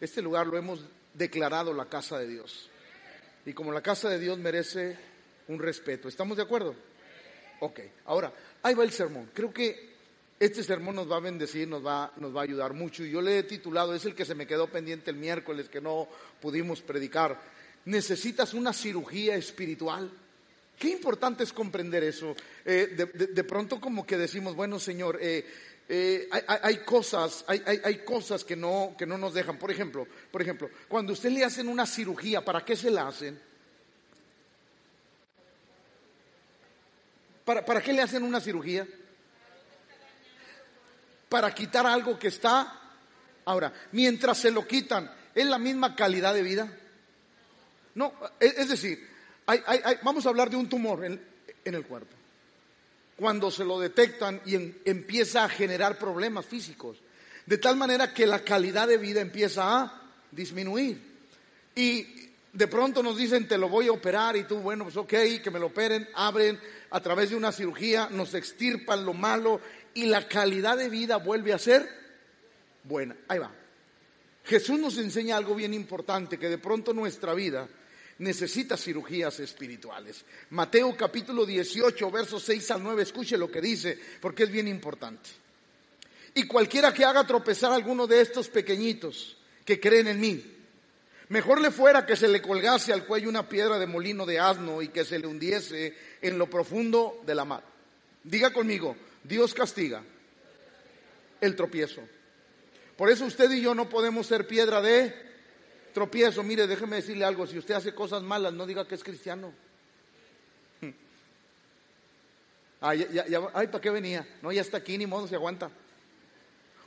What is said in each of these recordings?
Este lugar lo hemos declarado la casa de Dios. Y como la casa de Dios merece un respeto. ¿Estamos de acuerdo? Ok, ahora, ahí va el sermón. Creo que este sermón nos va a bendecir, nos va, nos va a ayudar mucho. Y yo le he titulado, es el que se me quedó pendiente el miércoles que no pudimos predicar. Necesitas una cirugía espiritual. Qué importante es comprender eso. Eh, de, pronto como que decimos, bueno Señor, eh, eh, hay, cosas, hay, hay, cosas que no, que no nos dejan. Por ejemplo, por ejemplo, cuando usted le hacen una cirugía, ¿para qué se la hacen? ¿Para, ¿Para qué le hacen una cirugía? Para quitar algo que está. Ahora, mientras se lo quitan, ¿es la misma calidad de vida? No, es, decir, vamos a hablar de un tumor en, el cuerpo. Cuando se lo detectan y empieza a generar problemas físicos, de tal manera que la calidad de vida empieza a disminuir. Y de pronto nos dicen, te lo voy a operar y tú, bueno, pues ok, que me lo operen, abren a través de una cirugía, nos extirpan lo malo y la calidad de vida vuelve a ser buena. Ahí va. Jesús nos enseña algo bien importante, que de pronto nuestra vida necesita cirugías espirituales. Mateo capítulo 18, versos 6 al 9, escuche lo que dice, porque es bien importante. Y cualquiera que haga tropezar a alguno de estos pequeñitos que creen en mí, Mejor le fuera que se le colgase al cuello una piedra de molino de asno y que se le hundiese en lo profundo de la mar. Diga conmigo, Dios castiga el tropiezo. Por eso usted y yo no podemos ser piedra de tropiezo. Mire, déjeme decirle algo, si usted hace cosas malas, no diga que es cristiano. Ay, ¿para qué venía? No, ya está aquí, ni modo, se aguanta.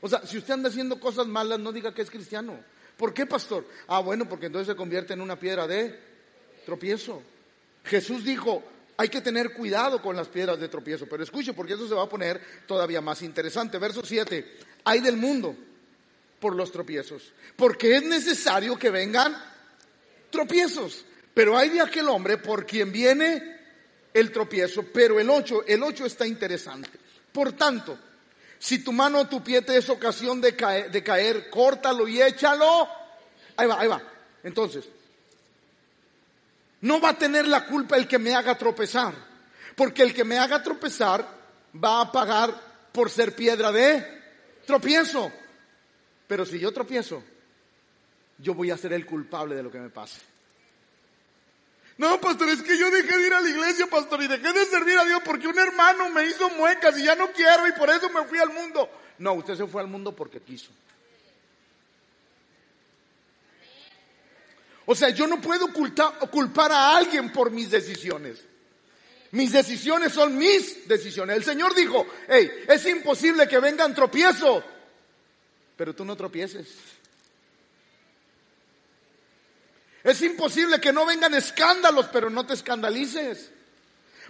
O sea, si usted anda haciendo cosas malas, no diga que es cristiano. ¿Por qué, pastor? Ah, bueno, porque entonces se convierte en una piedra de tropiezo. Jesús dijo, hay que tener cuidado con las piedras de tropiezo, pero escuche, porque eso se va a poner todavía más interesante. Verso 7, hay del mundo por los tropiezos, porque es necesario que vengan tropiezos, pero hay de aquel hombre por quien viene el tropiezo, pero el 8, el 8 está interesante. Por tanto, si tu mano o tu pie te es ocasión de caer, de caer, córtalo y échalo. Ahí va, ahí va. Entonces, no va a tener la culpa el que me haga tropezar, porque el que me haga tropezar va a pagar por ser piedra de tropiezo. Pero si yo tropiezo, yo voy a ser el culpable de lo que me pase. No, pastor, es que yo dejé de ir a la iglesia, pastor, y dejé de servir a Dios porque un hermano me hizo muecas y ya no quiero y por eso me fui al mundo. No, usted se fue al mundo porque quiso. O sea, yo no puedo culpar a alguien por mis decisiones. Mis decisiones son mis decisiones. El Señor dijo, hey, es imposible que vengan tropiezos, pero tú no tropieces. Es imposible que no vengan escándalos, pero no te escandalices.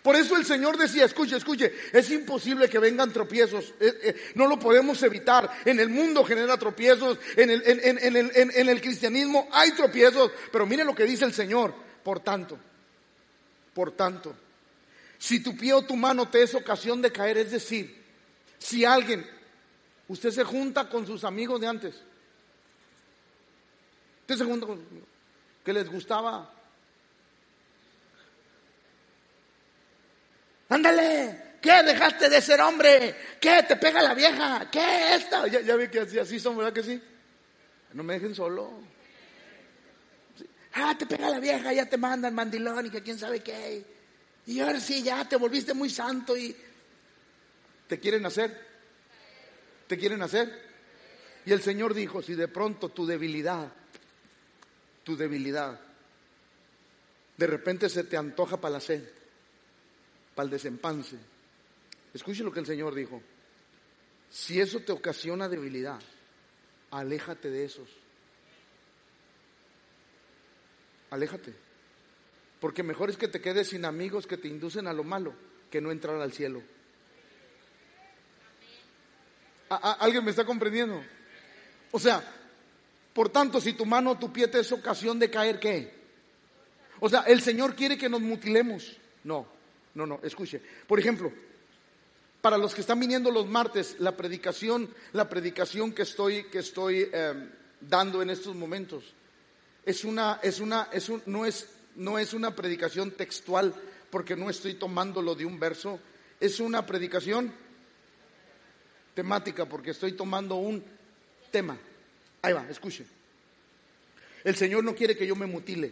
Por eso el Señor decía, escuche, escuche, es imposible que vengan tropiezos, eh, eh, no lo podemos evitar. En el mundo genera tropiezos, en el, en el cristianismo hay tropiezos, pero mire lo que dice el Señor. Por tanto, por tanto, si tu pie o tu mano te es ocasión de caer, es decir, si alguien, usted se junta con sus amigos de antes, usted se junta con que les gustaba. Ándale, ¿qué dejaste de ser hombre? ¿Qué te pega la vieja? ¿Qué esto? Ya, ya vi que así son, ¿verdad que sí? No me dejen solo. Ah, te pega la vieja, ya te mandan mandilón y que quién sabe qué. Y ahora sí, ya te volviste muy santo y te quieren hacer. ¿Te quieren hacer? Y el Señor dijo, si de pronto tu debilidad tu debilidad. De repente se te antoja para la sed, para el desempance. Escuche lo que el Señor dijo. Si eso te ocasiona debilidad, aléjate de esos. Aléjate. Porque mejor es que te quedes sin amigos que te inducen a lo malo que no entrar al cielo. ¿Alguien me está comprendiendo? O sea, por tanto, si tu mano o tu pie te es ocasión de caer, ¿qué? O sea, el Señor quiere que nos mutilemos. No, no, no, escuche. Por ejemplo, para los que están viniendo los martes, la predicación, la predicación que estoy, que estoy em, dando en estos momentos. Es una, es una, es un, no es, no es una predicación textual, porque no estoy tomándolo de un verso, es una predicación temática, porque estoy tomando un tema. Ahí va, escuche. El Señor no quiere que yo me mutile,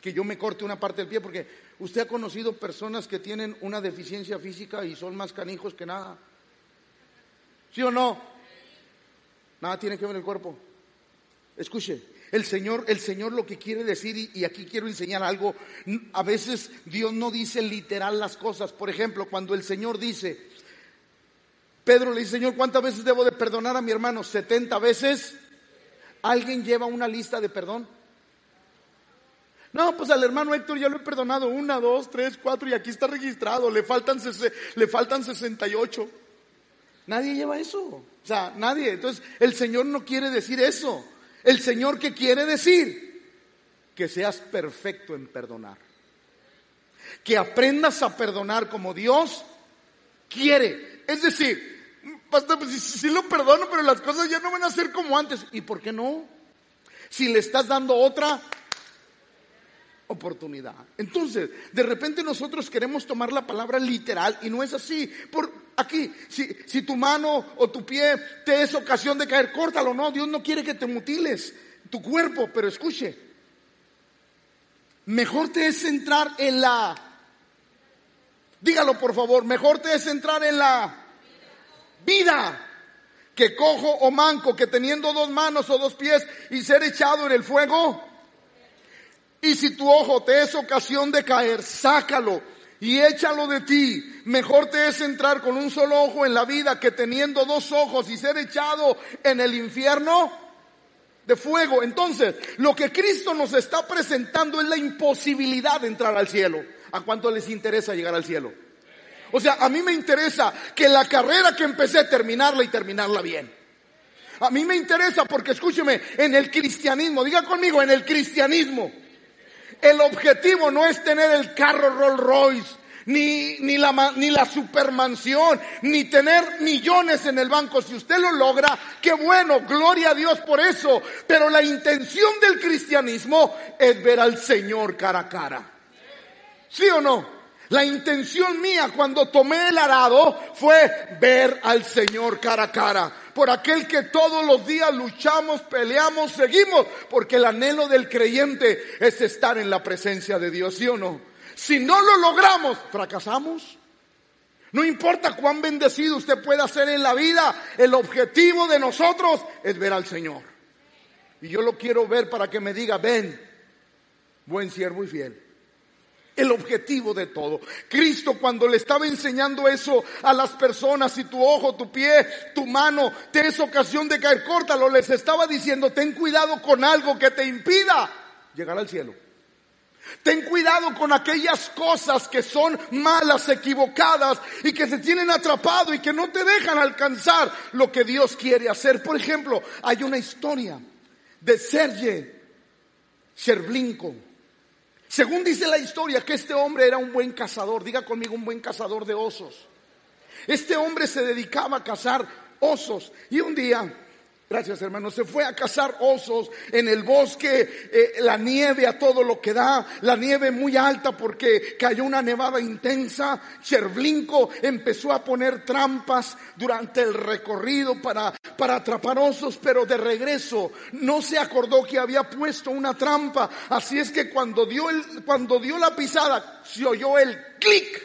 que yo me corte una parte del pie, porque usted ha conocido personas que tienen una deficiencia física y son más canijos que nada. ¿Sí o no? Nada tiene que ver el cuerpo. Escuche, el Señor, el Señor lo que quiere decir, y, y, aquí quiero enseñar algo, a veces Dios no dice literal las cosas. Por ejemplo, cuando el Señor dice, Pedro le dice, Señor, ¿cuántas veces debo de perdonar a mi hermano? 70 veces. ¿Alguien lleva una lista de perdón? No, pues al hermano Héctor ya lo he perdonado una, dos, tres, cuatro y aquí está registrado, le faltan, le faltan 68. Nadie lleva eso. O sea, nadie. Entonces, el Señor no quiere decir eso. El Señor que quiere decir que seas perfecto en perdonar. Que aprendas a perdonar como Dios quiere. Es decir, pastor, pues si, lo perdono, pero las cosas ya no van a ser como antes. ¿Y por qué no? Si le estás dando otra oportunidad. Entonces, de repente nosotros queremos tomar la palabra literal y no es así. Por aquí, si, si tu mano o tu pie te es ocasión de caer, córtalo, no, Dios no quiere que te mutiles tu cuerpo, pero escuche, mejor te es entrar en la, dígalo por favor, mejor te es entrar en la vida que cojo o manco, que teniendo dos manos o dos pies y ser echado en el fuego y si tu ojo te es ocasión de caer, sácalo y échalo de ti. Mejor te es entrar con un solo ojo en la vida que teniendo dos ojos y ser echado en el infierno de fuego. Entonces, lo que Cristo nos está presentando es la imposibilidad de entrar al cielo. ¿A cuánto les interesa llegar al cielo? O sea, a mí me interesa que la carrera que empecé terminarla y terminarla bien. A mí me interesa porque escúcheme, en el cristianismo, diga conmigo, en el cristianismo, el objetivo no es tener el carro Rolls Royce, ni, ni, la, ni la supermansión, ni tener millones en el banco. Si usted lo logra, qué bueno, gloria a Dios por eso. Pero la intención del cristianismo es ver al Señor cara a cara. ¿Sí o no? La intención mía cuando tomé el arado fue ver al Señor cara a cara. Por aquel que todos los días luchamos, peleamos, seguimos. Porque el anhelo del creyente es estar en la presencia de Dios, ¿sí o no? Si no lo logramos, fracasamos. No importa cuán bendecido usted pueda ser en la vida, el objetivo de nosotros es ver al Señor. Y yo lo quiero ver para que me diga, ven, buen siervo y fiel el objetivo de todo. Cristo cuando le estaba enseñando eso a las personas, si tu ojo, tu pie, tu mano te es ocasión de caer, córtalo, les estaba diciendo, ten cuidado con algo que te impida llegar al cielo. Ten cuidado con aquellas cosas que son malas, equivocadas y que se tienen atrapado y que no te dejan alcanzar lo que Dios quiere hacer. Por ejemplo, hay una historia de Serge Sherblinko según dice la historia, que este hombre era un buen cazador, diga conmigo un buen cazador de osos. Este hombre se dedicaba a cazar osos y un día Gracias, hermano. Se fue a cazar osos en el bosque, eh, la nieve a todo lo que da, la nieve muy alta porque cayó una nevada intensa. Chervlinko empezó a poner trampas durante el recorrido para, para atrapar osos, pero de regreso no se acordó que había puesto una trampa. Así es que cuando dio, el, cuando dio la pisada, se oyó el clic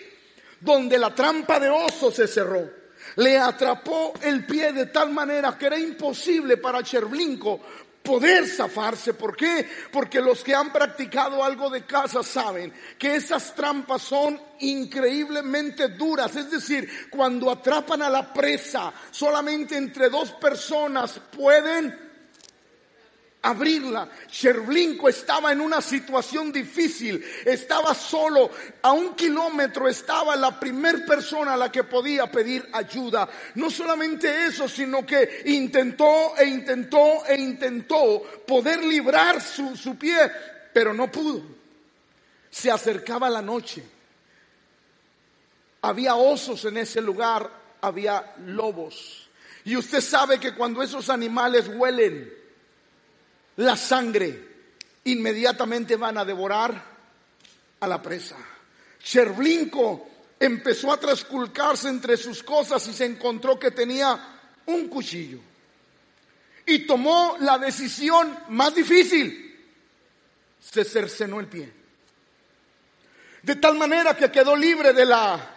donde la trampa de oso se cerró le atrapó el pie de tal manera que era imposible para Cherblinko poder zafarse. ¿Por qué? Porque los que han practicado algo de caza saben que esas trampas son increíblemente duras. Es decir, cuando atrapan a la presa, solamente entre dos personas pueden abrirla. Sherblinko estaba en una situación difícil, estaba solo, a un kilómetro estaba la primer persona a la que podía pedir ayuda. No solamente eso, sino que intentó e intentó e intentó poder librar su, su pie, pero no pudo. Se acercaba la noche. Había osos en ese lugar, había lobos. Y usted sabe que cuando esos animales huelen, la sangre, inmediatamente van a devorar a la presa. Cherblinko empezó a trasculcarse entre sus cosas y se encontró que tenía un cuchillo. Y tomó la decisión más difícil. Se cercenó el pie. De tal manera que quedó libre de la...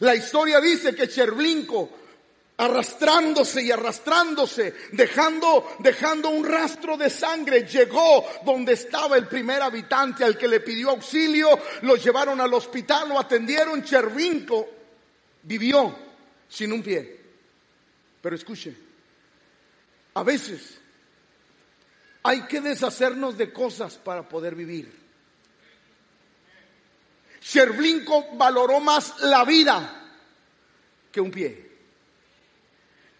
La historia dice que Cherblinko arrastrándose y arrastrándose, dejando, dejando un rastro de sangre, llegó donde estaba el primer habitante al que le pidió auxilio, lo llevaron al hospital, lo atendieron, Chervinco vivió sin un pie. Pero escuche, a veces hay que deshacernos de cosas para poder vivir. Chervinco valoró más la vida que un pie.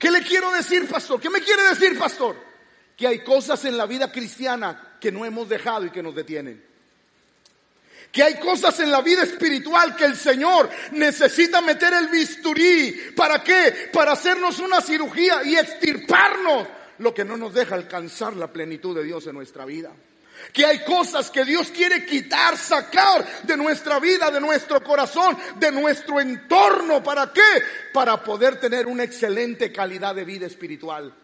¿Qué le quiero decir, pastor? ¿Qué me quiere decir, pastor? Que hay cosas en la vida cristiana que no hemos dejado y que nos detienen. Que hay cosas en la vida espiritual que el Señor necesita meter el bisturí. ¿Para qué? Para hacernos una cirugía y extirparnos lo que no nos deja alcanzar la plenitud de Dios en nuestra vida que hay cosas que Dios quiere quitar, sacar de nuestra vida, de nuestro corazón, de nuestro entorno. ¿Para qué? Para poder tener una excelente calidad de vida espiritual.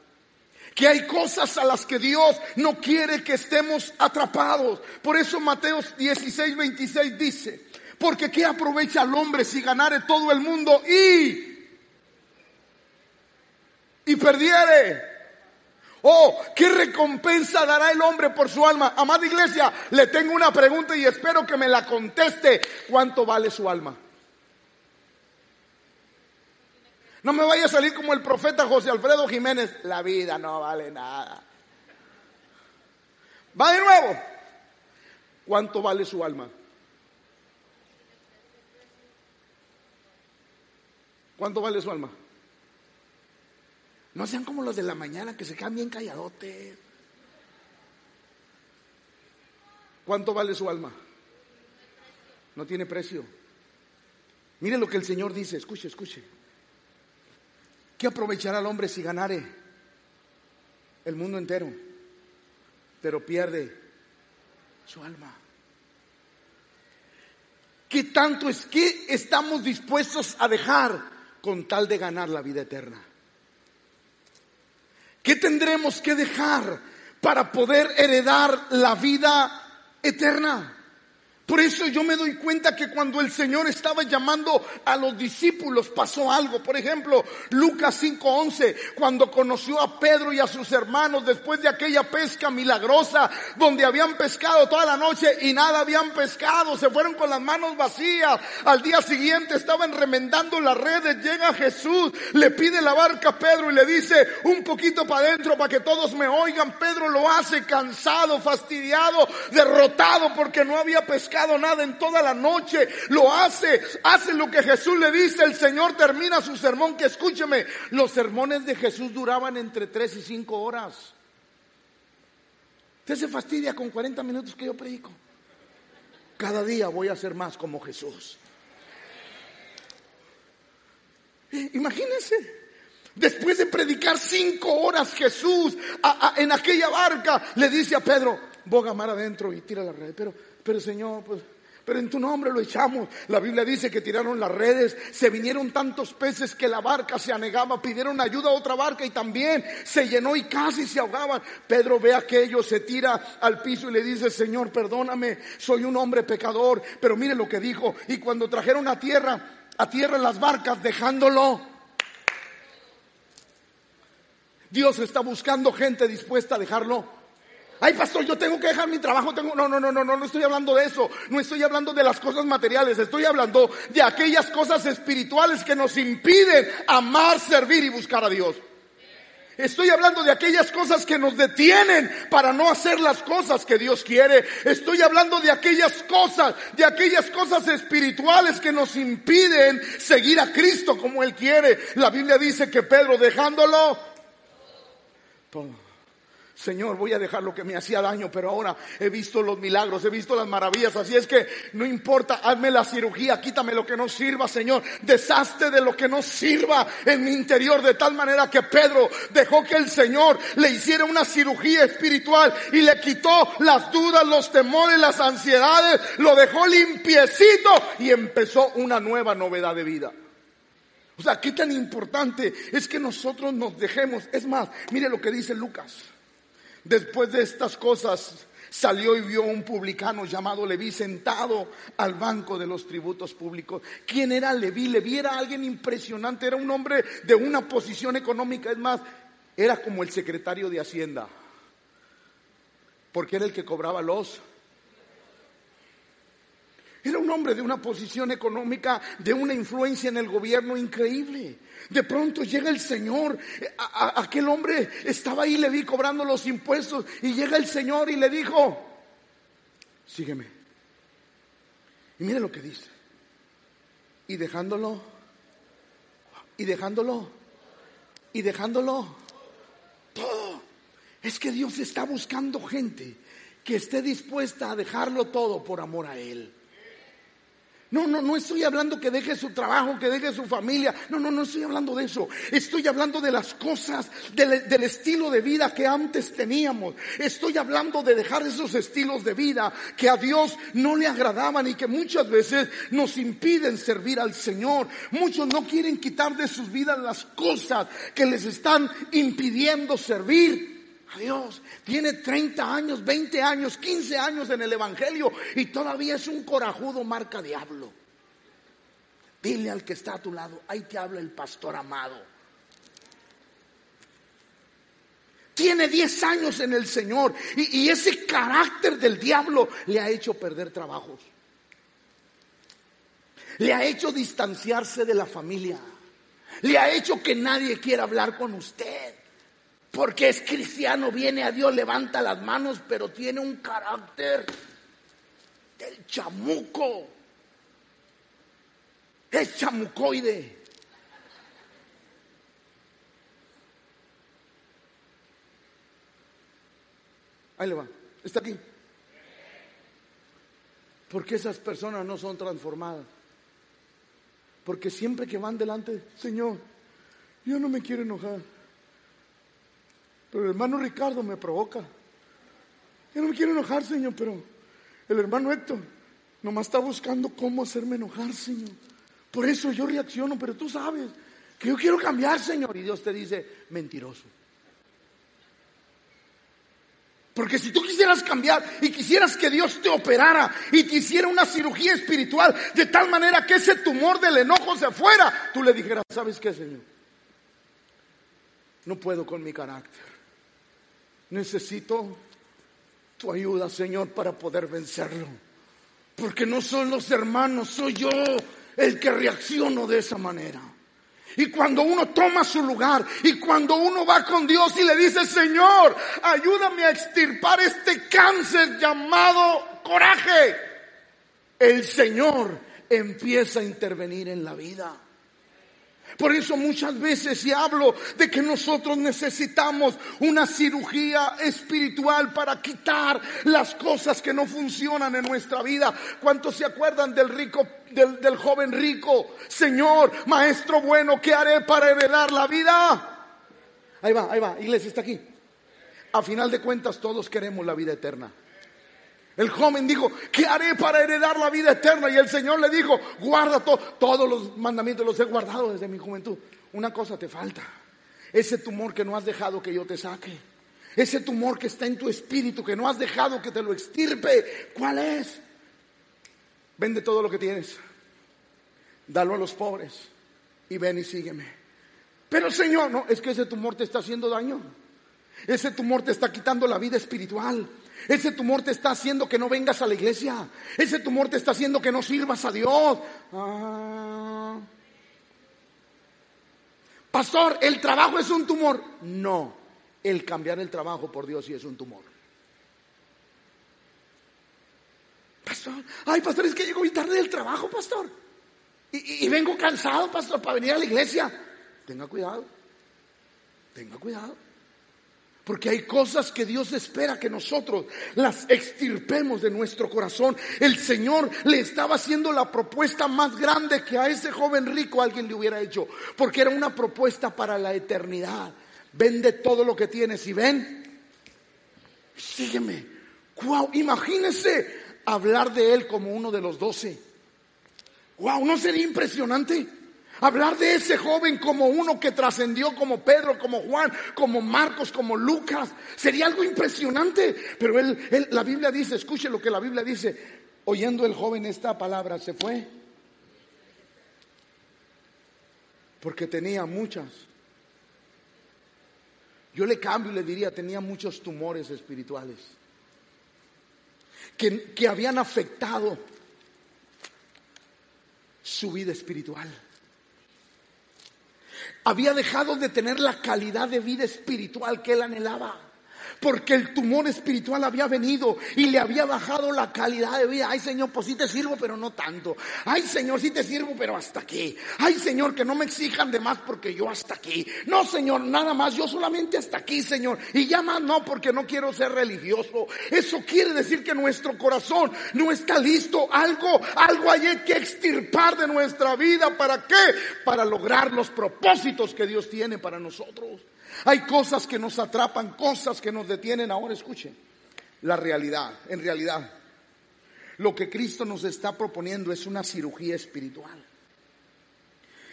Que hay cosas a las que Dios no quiere que estemos atrapados. Por eso Mateo 16, 26 dice, porque ¿qué aprovecha al hombre si ganare todo el mundo y, y perdiere Oh, ¿qué recompensa dará el hombre por su alma? Amada iglesia, le tengo una pregunta y espero que me la conteste. ¿Cuánto vale su alma? No me vaya a salir como el profeta José Alfredo Jiménez. La vida no vale nada. Va de nuevo. ¿Cuánto vale su alma? ¿Cuánto vale su alma? No sean como los de la mañana que se quedan bien calladotes. ¿Cuánto vale su alma? No tiene precio. Mire lo que el Señor dice, escuche, escuche. ¿Qué aprovechará el hombre si ganare el mundo entero, pero pierde su alma? ¿Qué tanto es que estamos dispuestos a dejar con tal de ganar la vida eterna? ¿Qué tendremos que dejar para poder heredar la vida eterna? Por eso yo me doy cuenta que cuando el Señor estaba llamando a los discípulos pasó algo. Por ejemplo, Lucas 5:11, cuando conoció a Pedro y a sus hermanos después de aquella pesca milagrosa donde habían pescado toda la noche y nada habían pescado, se fueron con las manos vacías. Al día siguiente estaban remendando las redes, llega Jesús, le pide la barca a Pedro y le dice un poquito para adentro para que todos me oigan. Pedro lo hace cansado, fastidiado, derrotado porque no había pescado nada en toda la noche, lo hace, hace lo que Jesús le dice, el Señor termina su sermón, que escúcheme, los sermones de Jesús duraban entre 3 y 5 horas. Usted se fastidia con 40 minutos que yo predico. Cada día voy a ser más como Jesús. Eh, imagínense. Después de predicar cinco horas Jesús en aquella barca, le dice a Pedro, boga mar adentro y tira la red. Pero pero Señor, pues, pero en tu nombre lo echamos. La Biblia dice que tiraron las redes, se vinieron tantos peces que la barca se anegaba, pidieron ayuda a otra barca y también se llenó y casi se ahogaban. Pedro ve aquello, se tira al piso y le dice, Señor, perdóname, soy un hombre pecador. Pero mire lo que dijo. Y cuando trajeron a tierra, a tierra las barcas, dejándolo. Dios está buscando gente dispuesta a dejarlo ay pastor, yo tengo que dejar mi trabajo, tengo... No, no, no, no, no, no estoy hablando de eso, no estoy hablando de las cosas materiales, estoy hablando de aquellas cosas espirituales que nos impiden amar, servir y buscar a Dios. Estoy hablando de aquellas cosas que nos detienen para no hacer las cosas que Dios quiere. Estoy hablando de aquellas cosas, de aquellas cosas espirituales que nos impiden seguir a Cristo como Él quiere. La Biblia dice que Pedro dejándolo Señor, voy a dejar lo que me hacía daño, pero ahora he visto los milagros, he visto las maravillas, así es que no importa, hazme la cirugía, quítame lo que no sirva, Señor, deshazte de lo que no sirva en mi interior, de tal manera que Pedro dejó que el Señor le hiciera una cirugía espiritual y le quitó las dudas, los temores, las ansiedades, lo dejó limpiecito y empezó una nueva novedad de vida. O sea, qué tan importante es que nosotros nos dejemos. Es más, mire lo que dice Lucas. Después de estas cosas, salió y vio a un publicano llamado Leví sentado al banco de los tributos públicos. ¿Quién era Leví? Leví era alguien impresionante, era un hombre de una posición económica, es más, era como el secretario de Hacienda, porque era el que cobraba los era un hombre de una posición económica, de una influencia en el gobierno increíble. De pronto llega el Señor, aquel hombre estaba ahí, le vi cobrando los impuestos, y llega el Señor y le dijo, sígueme. Y mire lo que dice. Y dejándolo, y dejándolo, y dejándolo todo. Es que Dios está buscando gente que esté dispuesta a dejarlo todo por amor a Él. No, no, no estoy hablando que deje su trabajo, que deje su familia. No, no, no estoy hablando de eso. Estoy hablando de las cosas, del, estilo de vida que antes teníamos. Estoy hablando de dejar esos estilos de vida que a Dios no le agradaban y que muchas veces nos impiden servir al Señor. Muchos no quieren quitar de sus vidas las cosas que les están impidiendo servir. A Dios. Tiene 30 años, 20 años, 15 años en el Evangelio y todavía es un corajudo marca diablo. Dile al que está a tu lado, ahí te habla el pastor amado. Tiene 10 años en el Señor y, y ese carácter del diablo le ha hecho perder trabajos. Le ha hecho distanciarse de la familia. Le ha hecho que nadie quiera hablar con usted. Porque es cristiano, viene a Dios, levanta las manos, pero tiene un carácter del chamuco. Es chamucoide. Ahí le va. Está aquí. Porque esas personas no son transformadas. Porque siempre que van delante, Señor, yo no me quiero enojar. Pero el hermano Ricardo me provoca. Yo no me quiero enojar, Señor, pero el hermano Héctor nomás está buscando cómo hacerme enojar, Señor. Por eso yo reacciono, pero tú sabes que yo quiero cambiar, Señor. Y Dios te dice, mentiroso. Porque si tú quisieras cambiar y quisieras que Dios te operara y te hiciera una cirugía espiritual de tal manera que ese tumor del enojo se fuera, tú le dijeras, ¿sabes qué, Señor? No puedo con mi carácter. Necesito tu ayuda, Señor, para poder vencerlo. Porque no son los hermanos, soy yo el que reacciono de esa manera. Y cuando uno toma su lugar y cuando uno va con Dios y le dice, Señor, ayúdame a extirpar este cáncer llamado coraje, el Señor empieza a intervenir en la vida. Por eso muchas veces si hablo de que nosotros necesitamos una cirugía espiritual para quitar las cosas que no funcionan en nuestra vida. ¿Cuántos se acuerdan del rico, del, del joven rico? Señor, maestro bueno, ¿qué haré para heredar la vida? Ahí va, ahí va, iglesia está aquí. A final de cuentas todos queremos la vida eterna. El joven dijo, ¿qué haré para heredar la vida eterna? Y el Señor le dijo, guarda todo, todos los mandamientos los he guardado desde mi juventud. Una cosa te falta, ese tumor que no has dejado que yo te saque. Ese tumor que está en tu espíritu, que no has dejado que te lo extirpe. ¿Cuál es? Vende todo lo que tienes. Dalo a los pobres. Y ven y sígueme. Pero Señor, no, es que ese tumor te está haciendo daño. Ese tumor te está quitando la vida espiritual. Ese tumor te está haciendo que no vengas a la iglesia. Ese tumor te está haciendo que no sirvas a Dios. Ah. Pastor, ¿el trabajo es un tumor? No, el cambiar el trabajo por Dios sí es un tumor. Pastor, ay, pastor, es que llego muy tarde del trabajo, pastor. Y, y vengo cansado, pastor, para venir a la iglesia. Tenga cuidado, tenga cuidado. Porque hay cosas que Dios espera que nosotros las extirpemos de nuestro corazón. El Señor le estaba haciendo la propuesta más grande que a ese joven rico alguien le hubiera hecho. Porque era una propuesta para la eternidad. Vende todo lo que tienes y ven. Sígueme. Wow, imagínese hablar de él como uno de los doce. Wow, ¿no sería impresionante? Hablar de ese joven como uno que trascendió como Pedro, como Juan, como Marcos, como Lucas. Sería algo impresionante. Pero él, la Biblia dice, escuche lo que la Biblia dice. Oyendo el joven esta palabra, se fue. Porque tenía muchas. Yo le cambio y le diría, tenía muchos tumores espirituales. Que, que habían afectado su vida espiritual había dejado de tener la calidad de vida espiritual que él anhelaba porque el tumor espiritual había venido y le había bajado la calidad de vida. Ay Señor, pues sí te sirvo, pero no tanto. Ay Señor, sí te sirvo, pero hasta aquí. Ay Señor, que no me exijan de más porque yo hasta aquí. No Señor, nada más, yo solamente hasta aquí Señor. Y ya más no, porque no quiero ser religioso. Eso quiere decir que nuestro corazón no está listo. Algo, algo hay que extirpar de nuestra vida. ¿Para qué? Para lograr los propósitos que Dios tiene para nosotros. Hay cosas que nos atrapan, cosas que nos detienen. Ahora escuchen, la realidad, en realidad, lo que Cristo nos está proponiendo es una cirugía espiritual.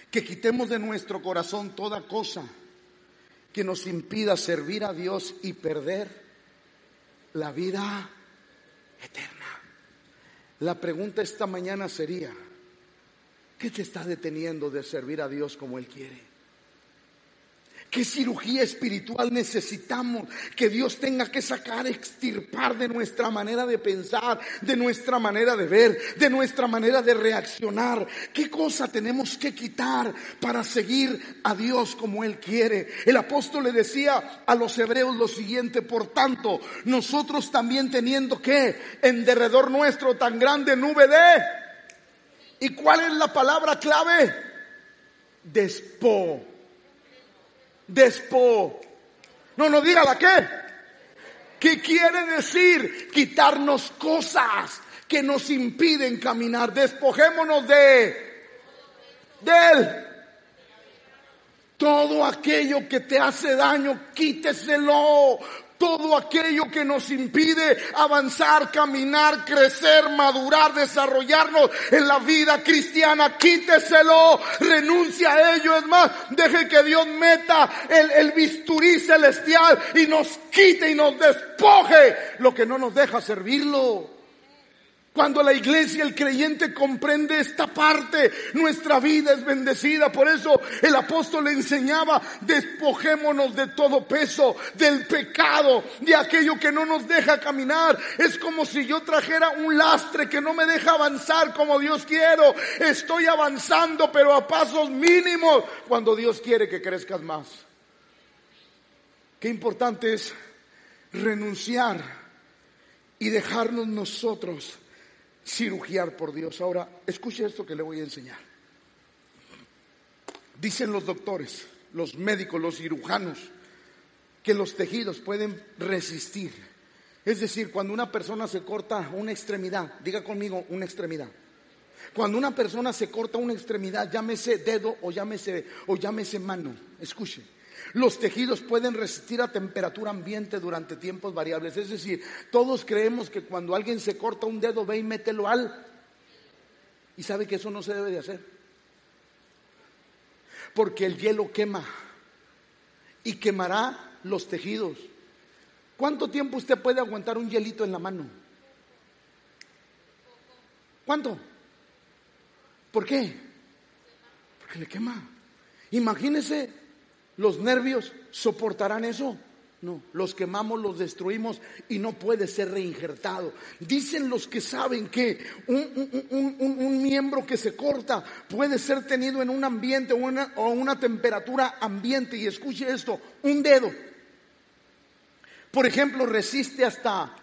Que quitemos de nuestro corazón toda cosa que nos impida servir a Dios y perder la vida eterna. La pregunta esta mañana sería, ¿qué te está deteniendo de servir a Dios como Él quiere? ¿Qué cirugía espiritual necesitamos que Dios tenga que sacar, extirpar de nuestra manera de pensar, de nuestra manera de ver, de nuestra manera de reaccionar? ¿Qué cosa tenemos que quitar para seguir a Dios como Él quiere? El apóstol le decía a los hebreos lo siguiente, por tanto, nosotros también teniendo que en derredor nuestro tan grande nube de... ¿Y cuál es la palabra clave? Despo Despo. No, no diga la qué. ¿Qué quiere decir? Quitarnos cosas que nos impiden caminar. Despojémonos de, de él. Todo aquello que te hace daño, quíteselo todo aquello que nos impide avanzar, caminar, crecer, madurar, desarrollarnos en la vida cristiana, quíteselo, renuncia a ello. Es más, deje que Dios meta el, el bisturí celestial y nos quite y nos despoje lo que no nos deja servirlo. Cuando la iglesia, el creyente comprende esta parte, nuestra vida es bendecida. Por eso el apóstol le enseñaba, despojémonos de todo peso, del pecado, de aquello que no nos deja caminar. Es como si yo trajera un lastre que no me deja avanzar como Dios quiero. Estoy avanzando, pero a pasos mínimos, cuando Dios quiere que crezcas más. Qué importante es renunciar y dejarnos nosotros cirugiar por Dios. Ahora, escuche esto que le voy a enseñar. Dicen los doctores, los médicos, los cirujanos, que los tejidos pueden resistir. Es decir, cuando una persona se corta una extremidad, diga conmigo una extremidad. Cuando una persona se corta una extremidad, llámese dedo o llámese, o llámese mano, escuche los tejidos pueden resistir a temperatura ambiente durante tiempos variables. Es decir, todos creemos que cuando alguien se corta un dedo, ve y mételo al... Y sabe que eso no se debe de hacer. Porque el hielo quema y quemará los tejidos. ¿Cuánto tiempo usted puede aguantar un hielito en la mano? ¿Cuánto? ¿Por qué? Porque le quema. Imagínese ¿Los nervios soportarán eso? No, los quemamos, los destruimos y no puede ser reinjertado. Dicen los que saben que un, miembro que se corta puede ser tenido en un ambiente o una, o una temperatura ambiente. Y escuche esto, un dedo, por ejemplo, resiste hasta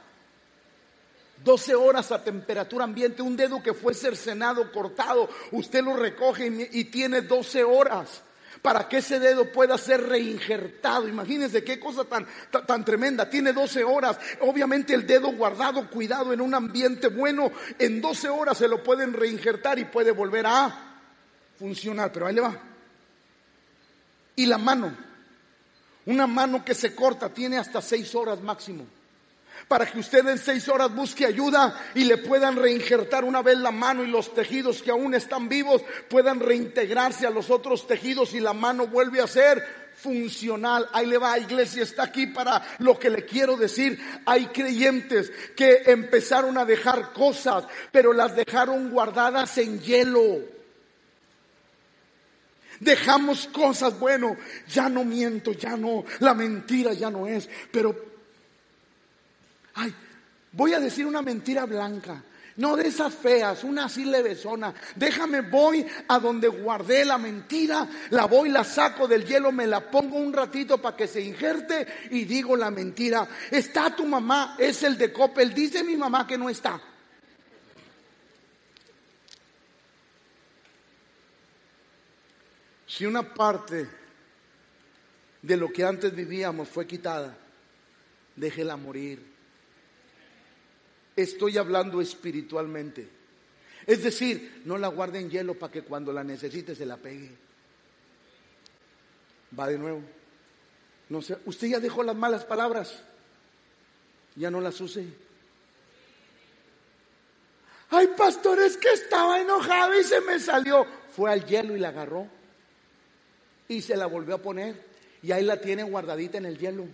12 horas a temperatura ambiente. Un dedo que fue cercenado, cortado, usted lo recoge y tiene 12 horas para que ese dedo pueda ser reinjertado. Imagínense qué cosa tan, tan, tremenda. Tiene 12 horas. Obviamente el dedo guardado, cuidado en un ambiente bueno, en 12 horas se lo pueden reinjertar y puede volver a funcionar. Pero ahí le va. Y la mano. Una mano que se corta tiene hasta 6 horas máximo para que usted en seis horas busque ayuda y le puedan reinjertar una vez la mano y los tejidos que aún están vivos puedan reintegrarse a los otros tejidos y la mano vuelve a ser funcional. Ahí le va, iglesia, está aquí para lo que le quiero decir. Hay creyentes que empezaron a dejar cosas, pero las dejaron guardadas en hielo. Dejamos cosas, bueno, ya no miento, ya no, la mentira ya no es, pero Ay, voy a decir una mentira blanca. No de esas feas, una así levesona. Déjame, voy a donde guardé la mentira, la voy, la saco del hielo, me la pongo un ratito para que se injerte y digo la mentira. Está tu mamá, es el de Coppel, dice mi mamá que no está. Si una parte de lo que antes vivíamos fue quitada, déjela morir. Estoy hablando espiritualmente. Es decir, no la guarde en hielo para que cuando la necesite se la pegue. Va de nuevo. No sé, usted ya dejó las malas palabras. Ya no las use. Ay, pastor, es que estaba enojado y se me salió. Fue al hielo y la agarró. Y se la volvió a poner. Y ahí la tiene guardadita en el hielo.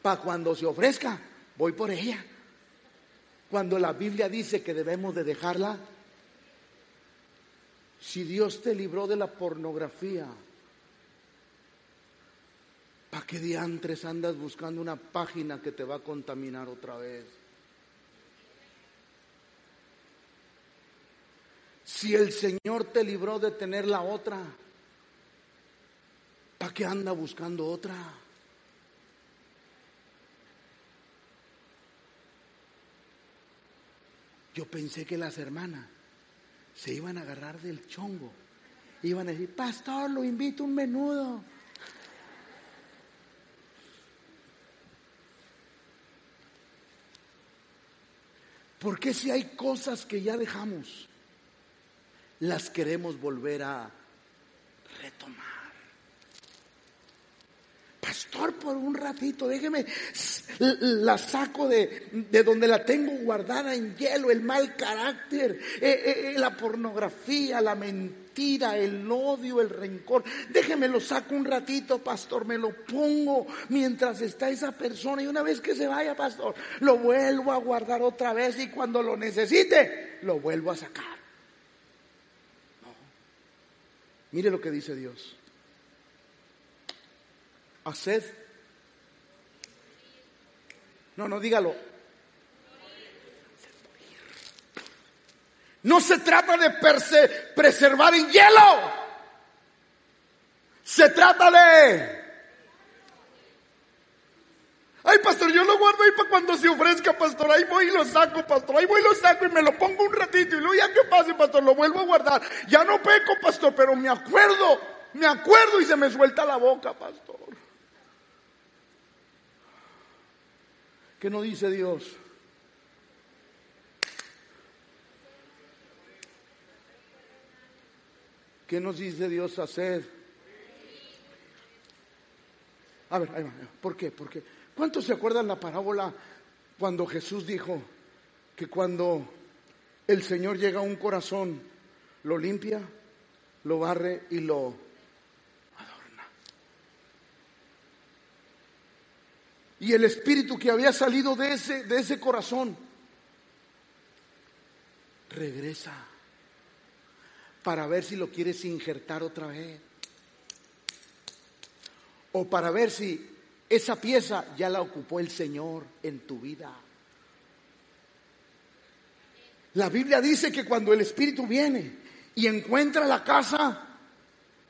Para cuando se ofrezca, voy por ella. Cuando la Biblia dice que debemos de dejarla, si Dios te libró de la pornografía, ¿para qué diantres andas buscando una página que te va a contaminar otra vez? Si el Señor te libró de tener la otra, ¿para qué anda buscando otra? Yo pensé que las hermanas se iban a agarrar del chongo. Iban a decir, pastor, lo invito un menudo. Porque si hay cosas que ya dejamos, las queremos volver a retomar? Pastor, por un ratito, déjeme, la saco de, de donde la tengo guardada en hielo, el mal carácter, eh, eh, eh, la pornografía, la mentira, el odio, el rencor. Déjeme lo saco un ratito, pastor, me lo pongo mientras está esa persona y una vez que se vaya, pastor, lo vuelvo a guardar otra vez y cuando lo necesite, lo vuelvo a sacar. Mire lo que dice Dios. No, no, dígalo. No se trata de preservar en hielo. Se trata de... Ay, pastor, yo lo guardo ahí para cuando se ofrezca, pastor. Ahí voy y lo saco, pastor. Ahí voy y lo saco y me lo pongo un ratito. Y luego ya que pase, pastor, lo vuelvo a guardar. Ya no peco, pastor, pero me acuerdo, me acuerdo y se me suelta la boca, pastor. ¿Qué no dice Dios? ¿Qué nos dice Dios hacer? A ver, ahí va. ¿Por qué? ¿Por qué? ¿Cuántos se acuerdan la parábola cuando Jesús dijo que cuando el Señor llega a un corazón, lo limpia, lo barre y lo y el espíritu que había salido de ese, de ese corazón regresa para ver si lo quieres injertar otra vez. O para ver si esa pieza ya la ocupó el Señor en tu vida. La Biblia dice que cuando el Espíritu viene y encuentra la casa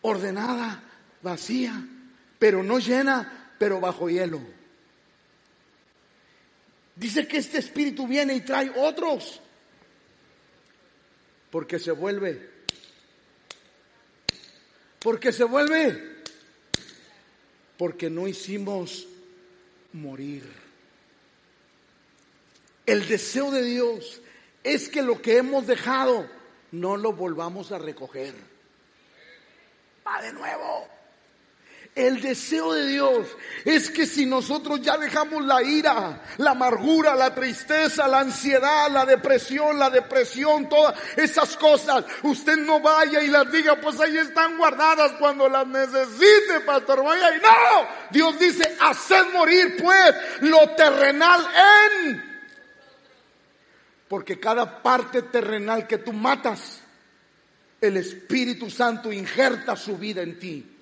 ordenada, vacía, pero no llena, pero bajo hielo. Dice que este espíritu viene y trae otros. Porque se vuelve Porque se vuelve. Porque no hicimos morir. El deseo de Dios es que lo que hemos dejado no lo volvamos a recoger. Va de nuevo. El deseo de Dios es que si nosotros ya dejamos la ira, la amargura, la tristeza, la ansiedad, la depresión, la depresión, todas esas cosas, usted no vaya y las diga, pues ahí están guardadas cuando las necesite, pastor. Vaya y no. Dios dice, haced morir pues lo terrenal en. Porque cada parte terrenal que tú matas, el Espíritu Santo injerta su vida en ti.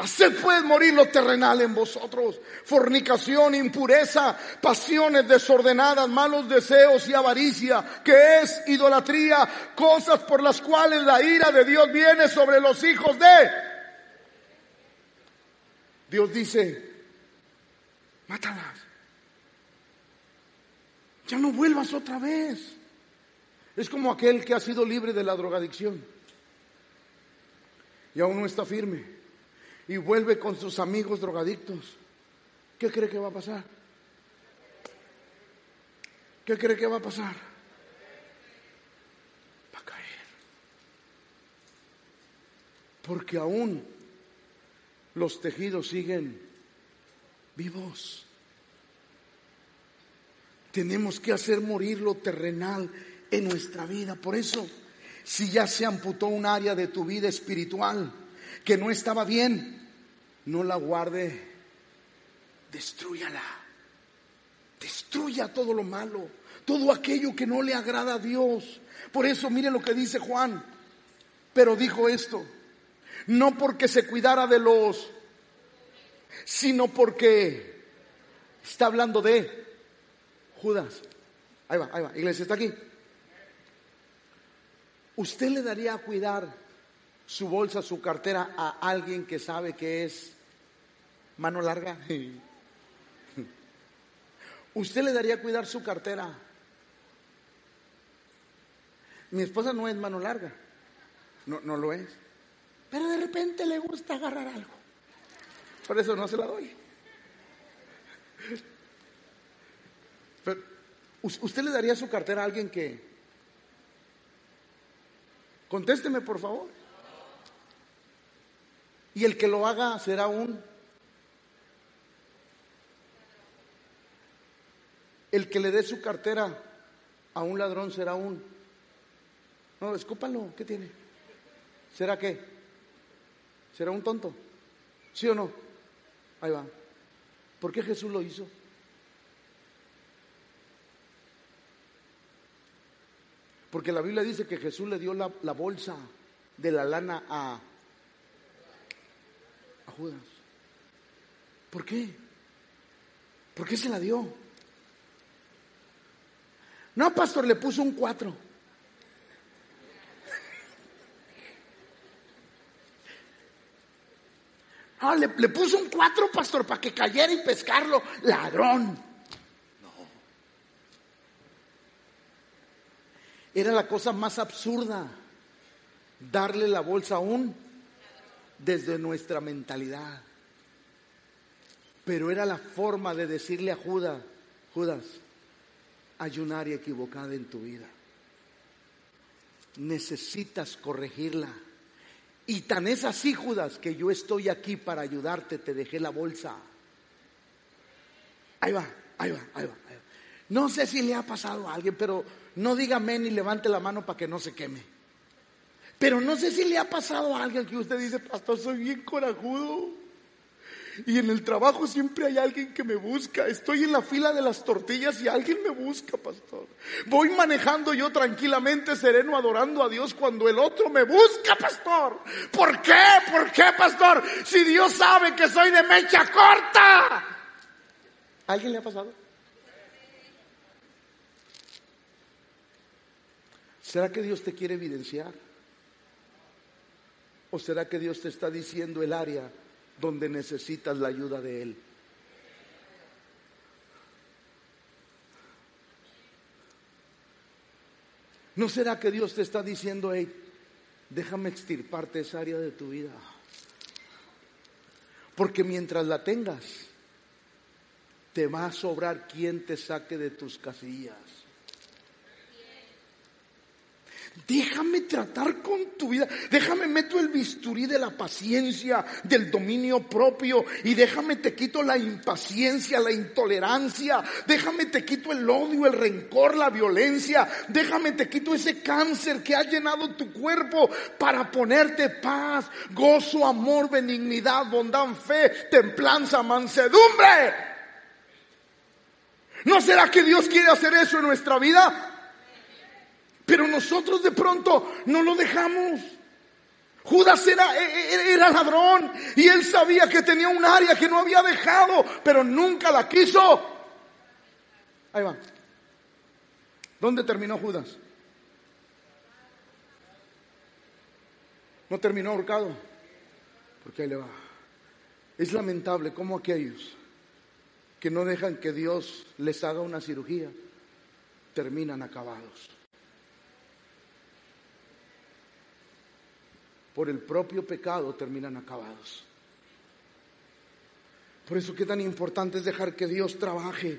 Haced pues morir lo terrenal en vosotros. Fornicación, impureza, pasiones desordenadas, malos deseos y avaricia, que es idolatría, cosas por las cuales la ira de Dios viene sobre los hijos de... Dios dice, mátalas. Ya no vuelvas otra vez. Es como aquel que ha sido libre de la drogadicción y aún no está firme y vuelve con sus amigos drogadictos, ¿qué cree que va a pasar? ¿Qué cree que va a pasar? Va a caer. Porque aún los tejidos siguen vivos. Tenemos que hacer morir lo terrenal en nuestra vida. Por eso, si ya se amputó un área de tu vida espiritual que no estaba bien, no la guarde, destruyala. Destruya todo lo malo, todo aquello que no le agrada a Dios. Por eso mire lo que dice Juan. Pero dijo esto, no porque se cuidara de los, sino porque está hablando de Judas. Ahí va, ahí va, iglesia está aquí. ¿Usted le daría a cuidar su bolsa, su cartera a alguien que sabe que es mano larga? ¿Usted le daría a cuidar su cartera? Mi esposa no es mano larga, no, no lo es, pero de repente le gusta agarrar algo. Por eso no se la doy. Pero, ¿Usted le daría su cartera a alguien que... Contésteme, por favor. Y el que lo haga será un... El que le dé su cartera a un ladrón será un... No, escúpalo, ¿qué tiene? ¿Será qué? ¿Será un tonto? ¿Sí o no? Ahí va. ¿Por qué Jesús lo hizo? Porque la Biblia dice que Jesús le dio la, la bolsa de la lana a, Judas. ¿Por qué? ¿Por qué se la dio? No, pastor, le puso un cuatro. Ah, le, le, puso un cuatro, pastor, para que cayera y pescarlo. Ladrón. No. Era la cosa más absurda darle la bolsa a un desde nuestra mentalidad. Pero era la forma de decirle a Judas, Judas, hay un área equivocada en tu vida. Necesitas corregirla. Y tan es así, Judas, que yo estoy aquí para ayudarte, te dejé la bolsa. Ahí va, ahí va, ahí va. Ahí va. No sé si le ha pasado a alguien, pero no diga amén ni levante la mano para que no se queme. Pero no sé si le ha pasado a alguien que usted dice, pastor, soy bien corajudo. Y en el trabajo siempre hay alguien que me busca. Estoy en la fila de las tortillas y alguien me busca, pastor. Voy manejando yo tranquilamente, sereno, adorando a Dios cuando el otro me busca, pastor. ¿Por qué? ¿Por qué, pastor? Si Dios sabe que soy de mecha corta. alguien le ha pasado? ¿Será que Dios te quiere evidenciar? ¿O será que Dios te está diciendo el área donde necesitas la ayuda de Él? ¿No será que Dios te está diciendo, hey, déjame extirparte esa área de tu vida. Porque mientras la tengas, te va a sobrar quien te saque de tus casillas. Déjame tratar con tu vida. Déjame meto el bisturí de la paciencia, del dominio propio. Y déjame te quito la impaciencia, la intolerancia. Déjame te quito el odio, el rencor, la violencia. Déjame te quito ese cáncer que ha llenado tu cuerpo para ponerte paz, gozo, amor, benignidad, bondad, fe, templanza, mansedumbre. ¿No será que Dios quiere hacer eso en nuestra vida? Pero nosotros de pronto no lo dejamos. Judas era, e, e, era, ladrón y él sabía que tenía un área que no había dejado, pero nunca la quiso. Ahí va. ¿Dónde terminó Judas? No terminó ahorcado. Porque ahí le va. Es lamentable cómo aquellos que no dejan que Dios les haga una cirugía terminan acabados. Por el propio pecado terminan acabados. Por eso qué tan importante es dejar que Dios trabaje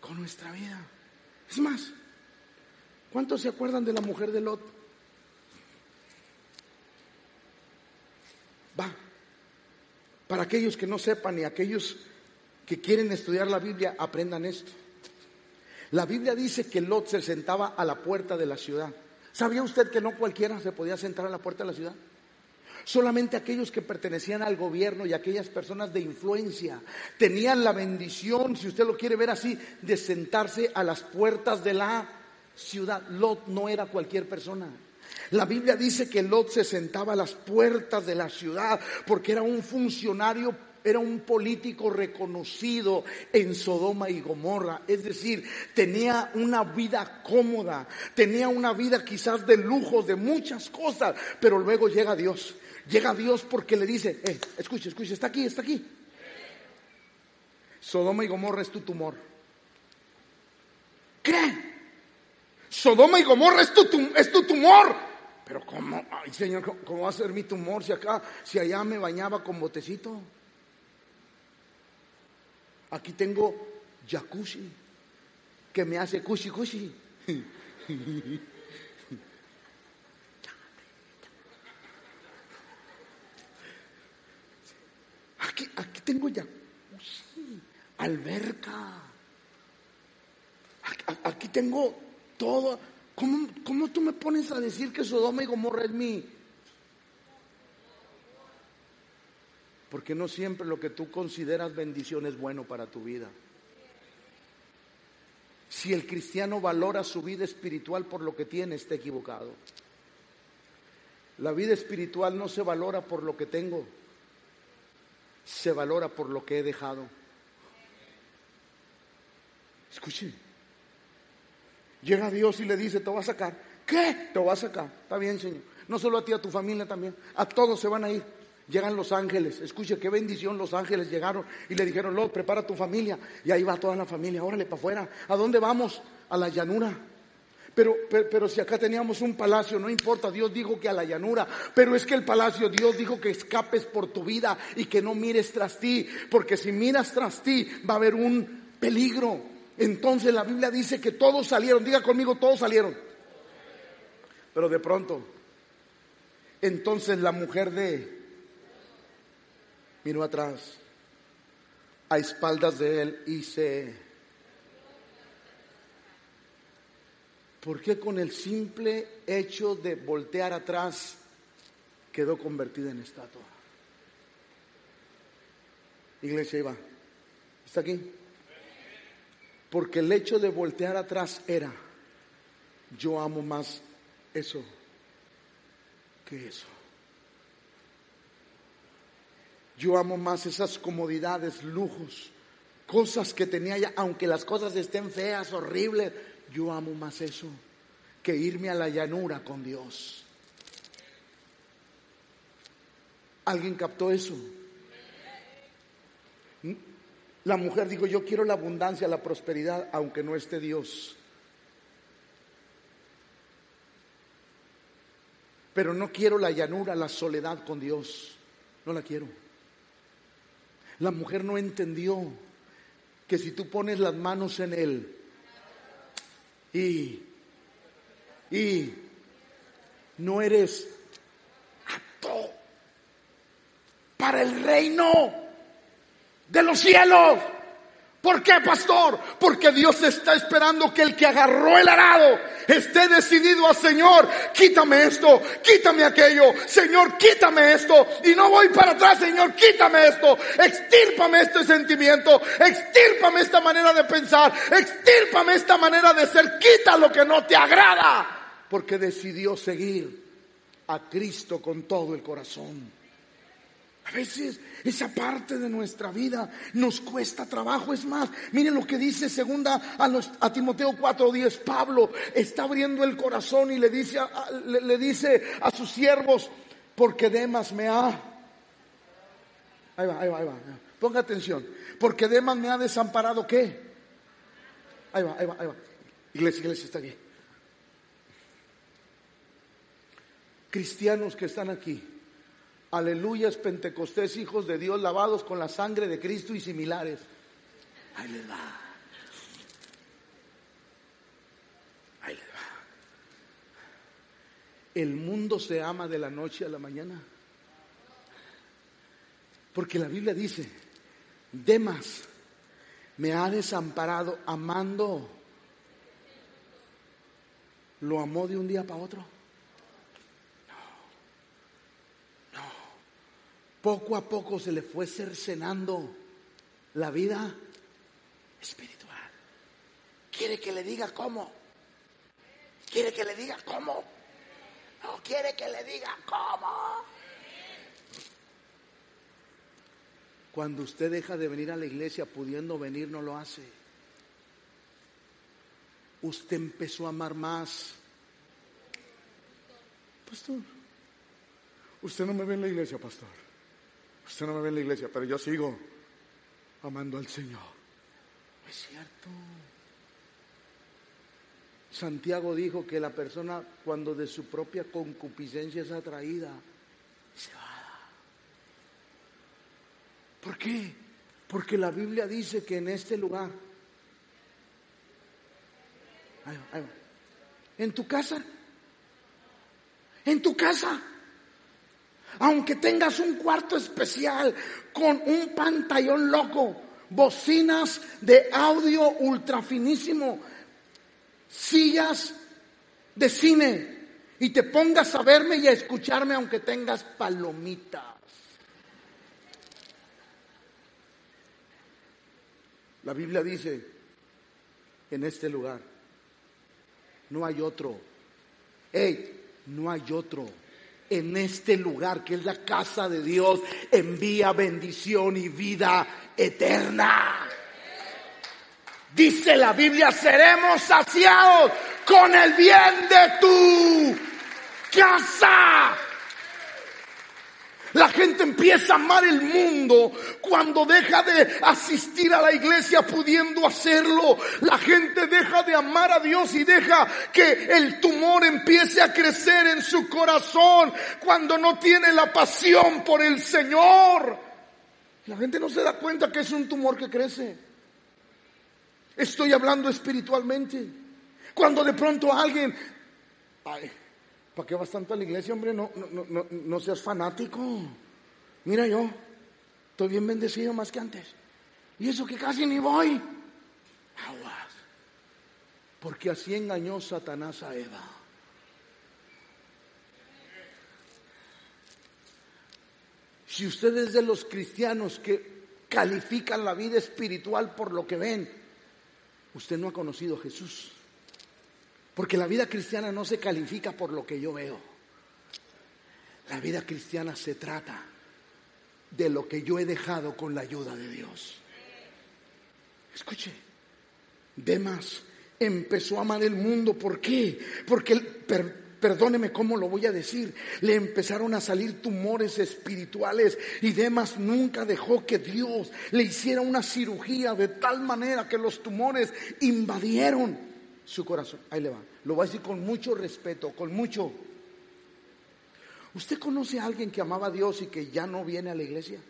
con nuestra vida. Es más, ¿cuántos se acuerdan de la mujer de Lot? Va, para aquellos que no sepan y aquellos que quieren estudiar la Biblia, aprendan esto. La Biblia dice que Lot se sentaba a la puerta de la ciudad. ¿Sabía usted que no cualquiera se podía sentar a la puerta de la ciudad? Solamente aquellos que pertenecían al gobierno y aquellas personas de influencia tenían la bendición, si usted lo quiere ver así, de sentarse a las puertas de la ciudad. Lot no era cualquier persona. La Biblia dice que Lot se sentaba a las puertas de la ciudad porque era un funcionario era un político reconocido en Sodoma y Gomorra, es decir, tenía una vida cómoda, tenía una vida quizás de lujos, de muchas cosas, pero luego llega Dios, llega Dios porque le dice, eh, escucha, escucha, está aquí, está aquí. Sodoma y Gomorra es tu tumor. ¿Qué? Sodoma y Gomorra es tu, es tu tumor. Pero ¿cómo? Ay, Señor, ¿cómo va a ser mi tumor si acá, si allá me bañaba con botecito? Aquí tengo jacuzzi que me hace cushi cushi. Aquí, aquí tengo jacuzzi, alberca. Aquí, tengo todo. ¿Cómo, ¿Cómo tú me pones a decir que Sodoma y Gomorra es mi, Porque no siempre lo que tú consideras bendición es bueno para tu vida. Si el cristiano valora su vida espiritual por lo que tiene, está equivocado. La vida espiritual no se valora por lo que tengo, se valora por lo que he dejado. Escuche. Llega Dios y le dice, te va a sacar. ¿Qué? Te va a sacar. Está bien, Señor. No solo a ti, a tu familia también. A todos se van a ir. Llegan los ángeles, escuche qué bendición los ángeles llegaron y le dijeron, Lot, prepara tu familia. Y ahí va toda la familia, órale para afuera. ¿A dónde vamos? A la llanura. Pero, pero, si acá teníamos un palacio, no importa, Dios dijo que a la llanura, pero es que el palacio, Dios dijo que escapes por tu vida y que no mires tras ti, porque si miras tras ti va a haber un peligro. Entonces la Biblia dice que todos salieron, diga conmigo, todos salieron. Pero de pronto, entonces la mujer de miró atrás, a espaldas de él y se... ¿Por qué con el simple hecho de voltear atrás quedó convertida en estatua? Iglesia iba. ¿Está aquí? Porque el hecho de voltear atrás era, yo amo más eso que eso. Yo amo más esas comodidades, lujos, cosas que tenía ya, aunque las cosas estén feas, horribles, yo amo más eso que irme a la llanura con Dios. ¿Alguien captó eso? La mujer dijo, yo quiero la abundancia, la prosperidad, aunque no esté Dios. pero no quiero la llanura, la soledad con Dios. No la quiero. La mujer no entendió que si tú pones las manos en Él y, y no eres apto para el reino de los cielos. ¿Por qué, pastor? Porque Dios está esperando que el que agarró el arado esté decidido a Señor, quítame esto, quítame aquello, Señor, quítame esto. Y no voy para atrás, Señor, quítame esto, extírpame este sentimiento, extírpame esta manera de pensar, extírpame esta manera de ser, quita lo que no te agrada. Porque decidió seguir a Cristo con todo el corazón. A veces esa parte de nuestra vida nos cuesta trabajo. Es más, miren lo que dice segunda a, los, a Timoteo 4:10. Pablo está abriendo el corazón y le dice, a, le, le dice a sus siervos, porque Demas me ha... Ahí va, ahí va, ahí va. Ponga atención. Porque Demas me ha desamparado, ¿qué? Ahí va, ahí va, ahí va. Iglesia, iglesia está aquí. Cristianos que están aquí Aleluyas, Pentecostés, hijos de Dios, lavados con la sangre de Cristo y similares. Ahí les va. Ahí les va. El mundo se ama de la noche a la mañana. Porque la Biblia dice, Demas me ha desamparado amando. ¿Lo amó de un día para otro? Poco a poco se le fue cercenando la vida espiritual. ¿Quiere que le diga cómo? ¿Quiere que le diga cómo? No quiere que le diga cómo. Cuando usted deja de venir a la iglesia pudiendo venir, no lo hace. Usted empezó a amar más. Pastor, usted no me ve en la iglesia, pastor. Usted no me ve en la iglesia, pero yo sigo amando al Señor. es cierto. Santiago dijo que la persona cuando de su propia concupiscencia es atraída, se va. ¿Por qué? Porque la Biblia dice que en este lugar, en tu casa, en tu casa, aunque tengas un cuarto especial con un pantallón loco, bocinas de audio ultra finísimo, sillas de cine y te pongas a verme y a escucharme aunque tengas palomitas. La Biblia dice en este lugar, no hay otro. Hey, no hay otro en este lugar que es la casa de Dios, envía bendición y vida eterna. Dice la Biblia, seremos saciados con el bien de tu casa. La gente empieza a amar el mundo cuando deja de asistir a la iglesia pudiendo hacerlo. La gente deja de amar a Dios y deja que el tumor empiece a crecer en su corazón cuando no tiene la pasión por el Señor. La gente no se da cuenta que es un tumor que crece. Estoy hablando espiritualmente. Cuando de pronto alguien, ay, ¿Para qué vas tanto a la iglesia, hombre? No, no, no, no seas fanático. Mira yo, estoy bien bendecido más que antes. Y eso que casi ni voy. Aguas. Porque así engañó Satanás a Eva. Si ustedes de los cristianos que califican la vida espiritual por lo que ven, usted no ha conocido Jesús. Porque la vida cristiana no se califica por lo que yo veo. La vida cristiana se trata de lo que yo he dejado con la ayuda de Dios. Escuche, Demas empezó a amar el mundo. ¿Por qué? Porque, perdóneme cómo lo voy a decir, le empezaron a salir tumores espirituales y Demas nunca dejó que Dios le hiciera una cirugía de tal manera que los tumores invadieron su corazón. Ahí le va. Lo voy a decir con mucho respeto, con mucho. ¿Usted conoce a alguien que amaba a Dios y que ya no viene a la iglesia?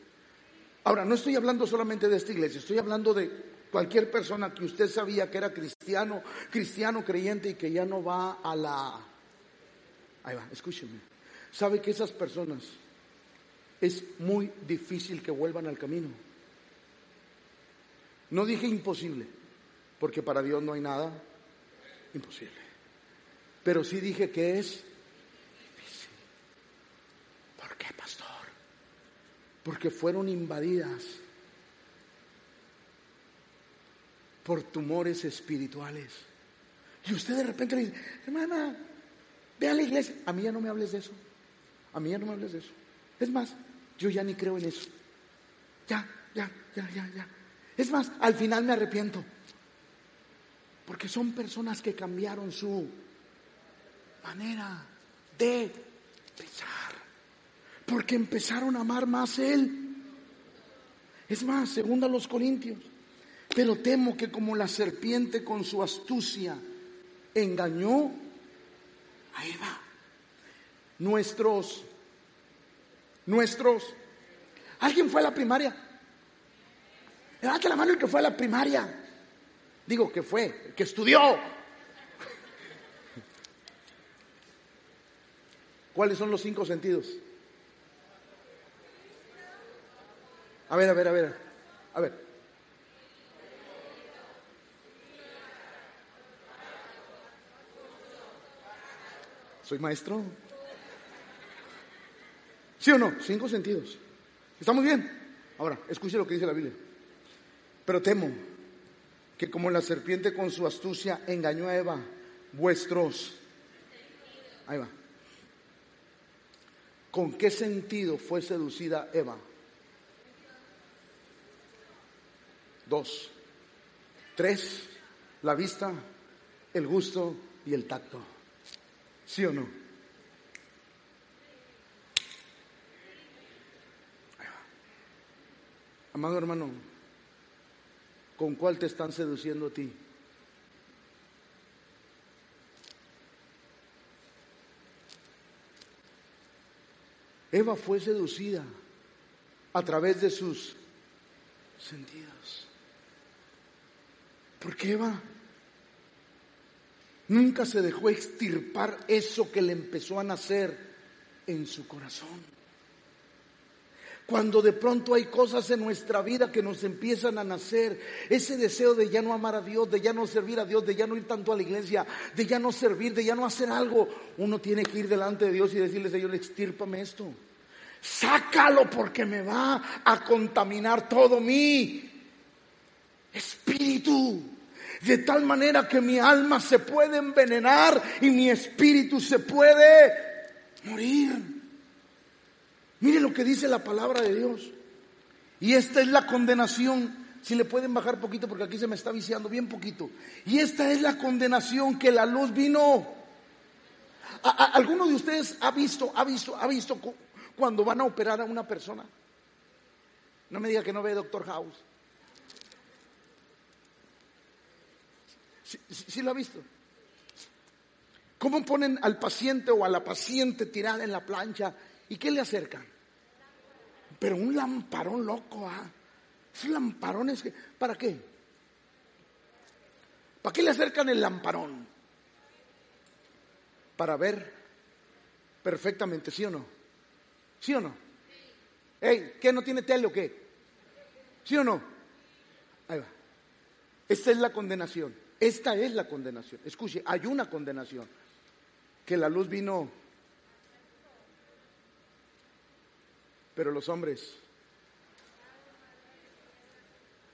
Ahora, no estoy hablando solamente de esta iglesia, estoy hablando de cualquier persona que usted sabía que era cristiano, cristiano creyente y que ya no va a la... Ahí va, escúcheme. ¿Sabe que esas personas es muy difícil que vuelvan al camino? No dije imposible, porque para Dios no hay nada imposible. Pero sí dije que es difícil. ¿Por qué, pastor? Porque fueron invadidas por tumores espirituales. Y usted de repente le dice, hermana, ve a la iglesia. A mí ya no me hables de eso. A mí ya no me hables de eso. Es más, yo ya ni creo en eso. Ya, ya, ya, ya, ya. Es más, al final me arrepiento. Porque son personas que cambiaron su manera de pensar. Porque empezaron a amar más Él. Es más, según a los Corintios. Pero temo que como la serpiente con su astucia engañó a Eva, nuestros, nuestros, ¿alguien fue a la primaria? Levante la mano el que fue a la primaria. Digo que fue, que estudió. ¿Cuáles son los cinco sentidos? A ver, a ver, a ver. A ver. ¿Soy maestro? ¿Sí o no? Cinco sentidos. ¿Estamos bien? Ahora, escuche lo que dice la Biblia. Pero temo que como la serpiente con su astucia engañó a Eva, vuestros... Ahí va. ¿Con qué sentido fue seducida Eva? Dos. Tres. La vista, el gusto y el tacto. ¿Sí o no? Amado hermano, ¿con cuál te están seduciendo a ti? Eva fue seducida a través de sus sentidos. Porque Eva nunca se dejó extirpar eso que le empezó a nacer en su corazón. Cuando de pronto hay cosas en nuestra vida que nos empiezan a nacer, ese deseo de ya no amar a Dios, de ya no servir a Dios, de ya no ir tanto a la iglesia, de ya no servir, de ya no hacer algo, uno tiene que ir delante de Dios y decirle, Señor, extírpame esto. Sácalo porque me va a contaminar todo mi espíritu. De tal manera que mi alma se puede envenenar y mi espíritu se puede morir. Mire lo que dice la palabra de Dios. Y esta es la condenación. Si le pueden bajar poquito porque aquí se me está viciando bien poquito. Y esta es la condenación que la luz vino. ¿Alguno de ustedes ha visto, ha visto, ha visto cuando van a operar a una persona? No me diga que no ve Doctor House. ¿Sí, lo ha visto? ¿Cómo ponen al paciente o a la paciente tirada en la plancha ¿Y qué le acercan? Pero un lamparón loco, ¿ah? Esos lamparones, ¿para qué? ¿Para qué le acercan el lamparón? Para ver perfectamente, ¿sí o no? ¿Sí o no? Ey, ¿qué no tiene tele o qué? ¿Sí o no? Ahí va. Esta es la condenación. Esta es la condenación. Escuche, hay una condenación. Que la luz vino Pero los hombres,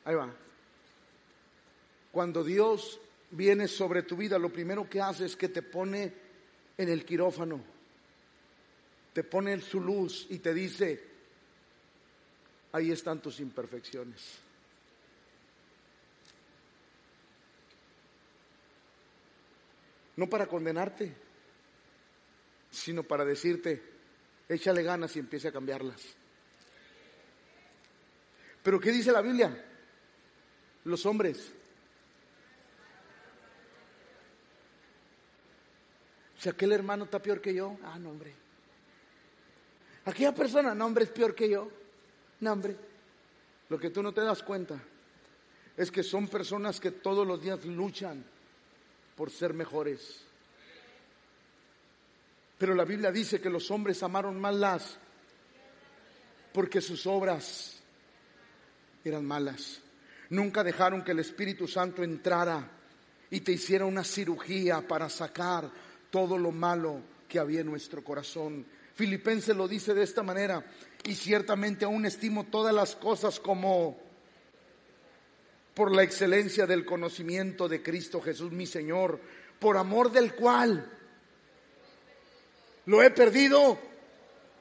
ahí va. Cuando Dios viene sobre tu vida, lo primero que hace es que te pone en el quirófano, te pone en su luz y te dice, ahí están tus imperfecciones. No para condenarte, sino para decirte, échale ganas y empiece a cambiarlas. Pero ¿qué dice la Biblia? Los hombres. Si aquel hermano está peor que yo, ah, no, hombre. Aquella persona, no hombre, es peor que yo. No hombre. Lo que tú no te das cuenta es que son personas que todos los días luchan por ser mejores. Pero la Biblia dice que los hombres amaron más las porque sus obras eran malas. Nunca dejaron que el Espíritu Santo entrara y te hiciera una cirugía para sacar todo lo malo que había en nuestro corazón. Filipenses lo dice de esta manera, y ciertamente aún estimo todas las cosas como por la excelencia del conocimiento de Cristo Jesús mi Señor, por amor del cual lo he perdido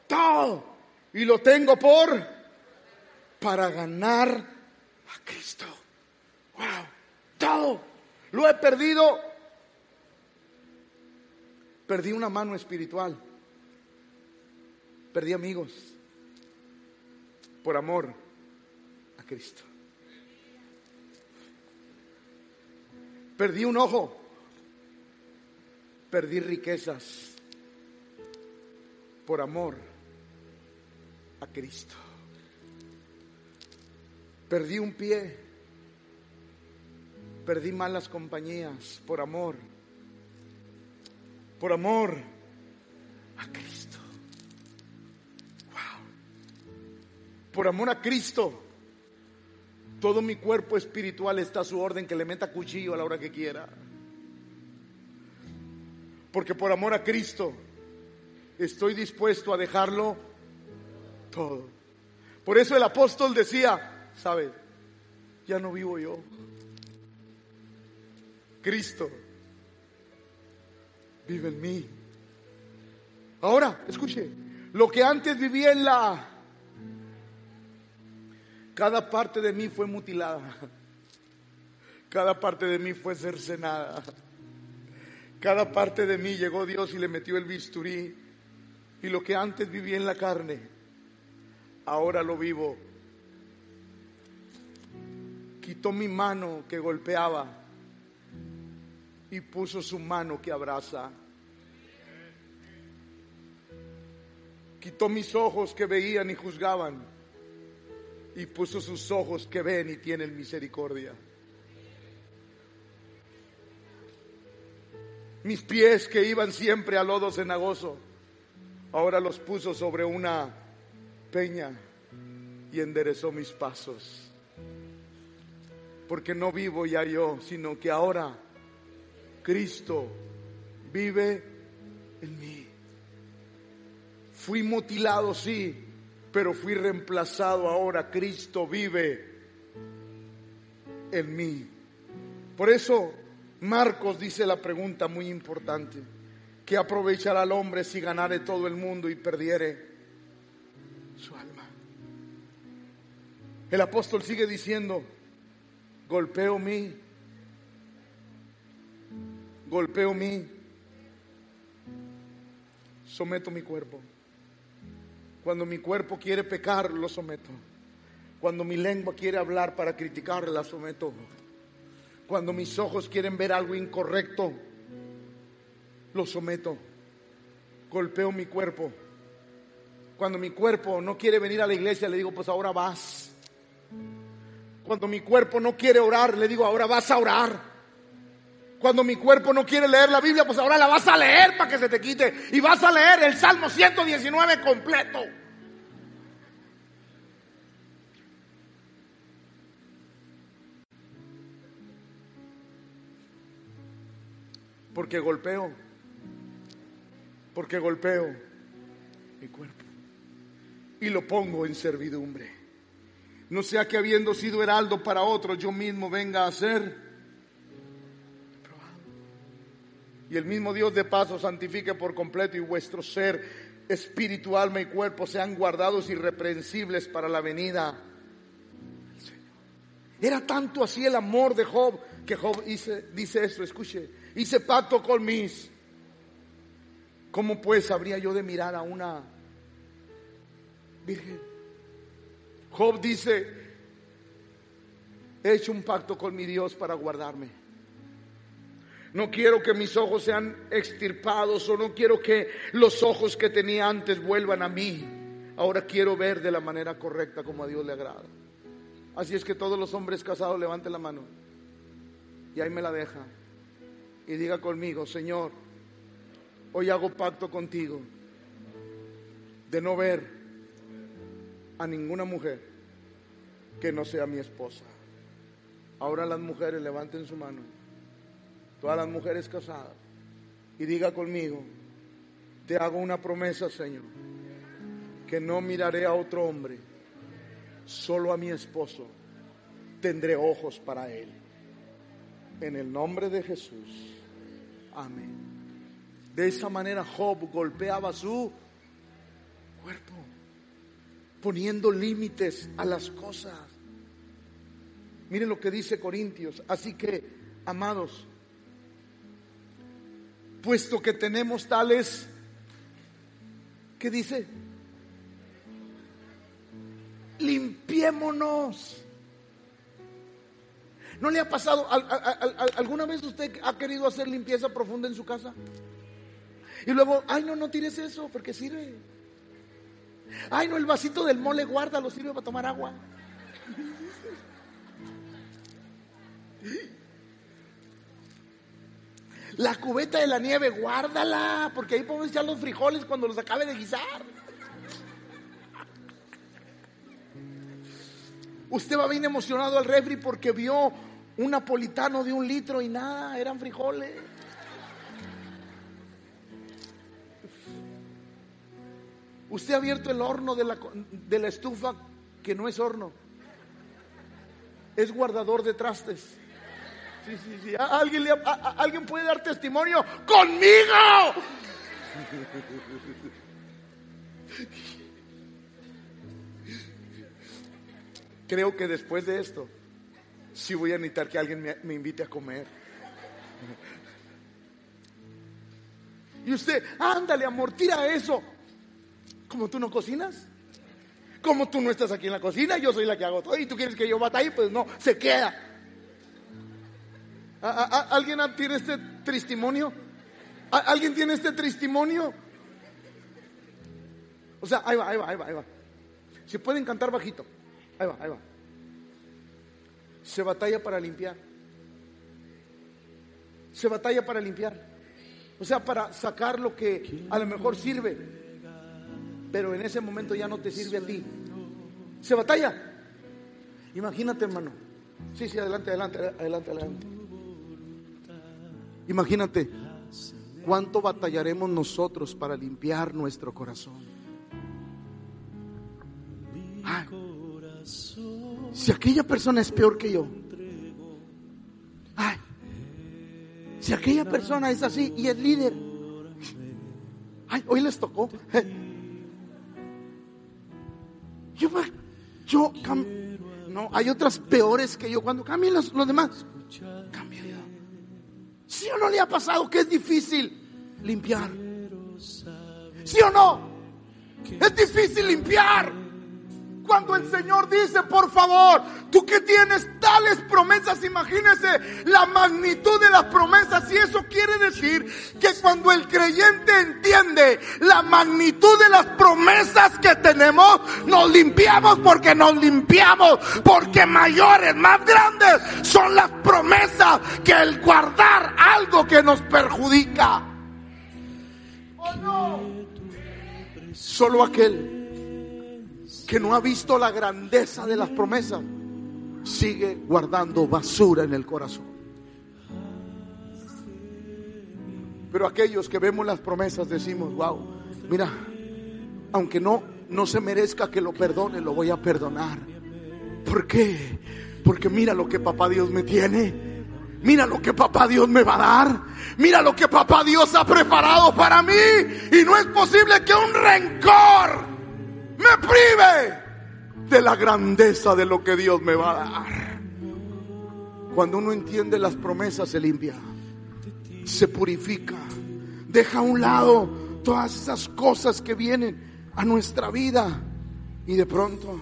todo y lo tengo por para ganar a Cristo. Wow, todo lo he perdido. Perdí una mano espiritual. Perdí amigos por amor a Cristo. Perdí un ojo. Perdí riquezas por amor a Cristo. Perdí un pie. Perdí malas compañías por amor. Por amor a Cristo. Wow. Por amor a Cristo. Todo mi cuerpo espiritual está a su orden que le meta cuchillo a la hora que quiera. Porque por amor a Cristo estoy dispuesto a dejarlo todo. Por eso el apóstol decía, ¿sabe? Ya no vivo yo. Cristo vive en mí. Ahora, escuche, lo que antes vivía en la... Cada parte de mí fue mutilada. Cada parte de mí fue cercenada. Cada parte de mí llegó Dios y le metió el bisturí. Y lo que antes vivía en la carne, ahora lo vivo. Quitó mi mano que golpeaba y puso su mano que abraza. Quitó mis ojos que veían y juzgaban y puso sus ojos que ven y tienen misericordia. Mis pies que iban siempre a lodo cenagoso, ahora los puso sobre una peña y enderezó mis pasos. Porque no vivo ya yo, sino que ahora Cristo vive en mí. Fui mutilado, sí, pero fui reemplazado ahora. Cristo vive en mí. Por eso Marcos dice la pregunta muy importante. ¿Qué aprovechará el hombre si ganare todo el mundo y perdiere su alma? El apóstol sigue diciendo, golpeo mí, golpeo mí, someto mi cuerpo. Cuando mi cuerpo quiere pecar, lo someto. Cuando mi lengua quiere hablar para criticar, la someto. Cuando mis ojos quieren ver algo incorrecto, lo someto. Golpeo mi cuerpo. Cuando mi cuerpo no quiere venir a la iglesia, le digo, pues ahora vas. Cuando mi cuerpo no quiere orar, le digo, ahora vas a orar. Cuando mi cuerpo no quiere leer la Biblia, pues ahora la vas a leer para que se te quite. Y vas a leer el Salmo 119 completo. Porque golpeo, porque golpeo mi cuerpo y lo pongo en servidumbre. No sea que habiendo sido heraldo para otro, yo mismo venga a ser Y el mismo Dios de paso santifique por completo y vuestro ser, espíritu, alma y cuerpo sean guardados irreprensibles para la venida del Señor. Era tanto así el amor de Job que Job dice, dice esto, escuche, hice pacto con mis. ¿Cómo pues habría yo de mirar a una virgen? Job dice, he hecho un pacto con mi Dios para guardarme. No quiero que mis ojos sean extirpados o no quiero que los ojos que tenía antes vuelvan a mí. Ahora quiero ver de la manera correcta como a Dios le agrada. Así es que todos los hombres casados levanten la mano. Y ahí me la deja. Y diga conmigo, Señor, hoy hago pacto contigo de no ver a ninguna mujer que no sea mi esposa. Ahora las mujeres levanten su mano. Todas las mujeres casadas. Y diga conmigo, te hago una promesa, Señor, que no miraré a otro hombre, solo a mi esposo. Tendré ojos para él. En el nombre de Jesús. Amén. De esa manera Job golpeaba su cuerpo, poniendo límites a las cosas. Miren lo que dice Corintios. Así que, amados, puesto que tenemos tales, ¿qué dice? Limpiémonos. ¿No le ha pasado? ¿Alguna vez usted ha querido hacer limpieza profunda en su casa? Y luego, ay, no, no tires eso porque sirve. Ay, no, el vasito del mole guarda, lo sirve para tomar agua. La cubeta de la nieve, guárdala, porque ahí podemos echar los frijoles cuando los acabe de guisar. Usted va bien emocionado al refri porque vio un napolitano de un litro y nada, eran frijoles. Usted ha abierto el horno de la, de la estufa que no es horno, es guardador de trastes. Sí, sí, sí. ¿Alguien, le, ¿Alguien puede dar testimonio? ¡Conmigo! Creo que después de esto, sí voy a necesitar que alguien me, invite a comer. Y usted, ándale, amor, tira eso. ¿Cómo tú no cocinas? Como tú no estás aquí en la cocina, yo soy la que hago todo y tú quieres que yo ahí, pues no, se queda. ¿Alguien tiene este testimonio? ¿Alguien tiene este testimonio? O sea, ahí va, ahí va, ahí va, ahí va. Si pueden cantar bajito. Ahí va, ahí va. Se batalla para limpiar. Se batalla para limpiar. O sea, para sacar lo que a lo mejor sirve, pero en ese momento ya no te sirve a ti. Se batalla. Imagínate, hermano. Sí, sí, adelante, adelante, adelante, adelante. Imagínate cuánto batallaremos nosotros para limpiar nuestro corazón. si aquella persona es peor que yo. Ay, si aquella persona es así y es líder. Ay, hoy les tocó. Yo, yo, no, hay otras peores que yo. Cuando cambien los, los demás, cambio yo. ¿Sí o no le ha pasado que es difícil limpiar? ¿Sí o no? Es difícil limpiar. Cuando el Señor dice, por favor, tú que tienes tales promesas, imagínese la magnitud de las promesas. Y eso quiere decir que cuando el creyente entiende la magnitud de las promesas que tenemos, nos limpiamos porque nos limpiamos, porque mayores, más grandes son las promesas que el guardar algo que nos perjudica. ¿O no? Solo aquel que no ha visto la grandeza de las promesas, sigue guardando basura en el corazón. Pero aquellos que vemos las promesas decimos, wow, mira, aunque no, no se merezca que lo perdone, lo voy a perdonar. ¿Por qué? Porque mira lo que papá Dios me tiene. Mira lo que papá Dios me va a dar. Mira lo que papá Dios ha preparado para mí. Y no es posible que un rencor me prive de la grandeza de lo que Dios me va a dar. Cuando uno entiende las promesas se limpia, se purifica, deja a un lado todas esas cosas que vienen a nuestra vida y de pronto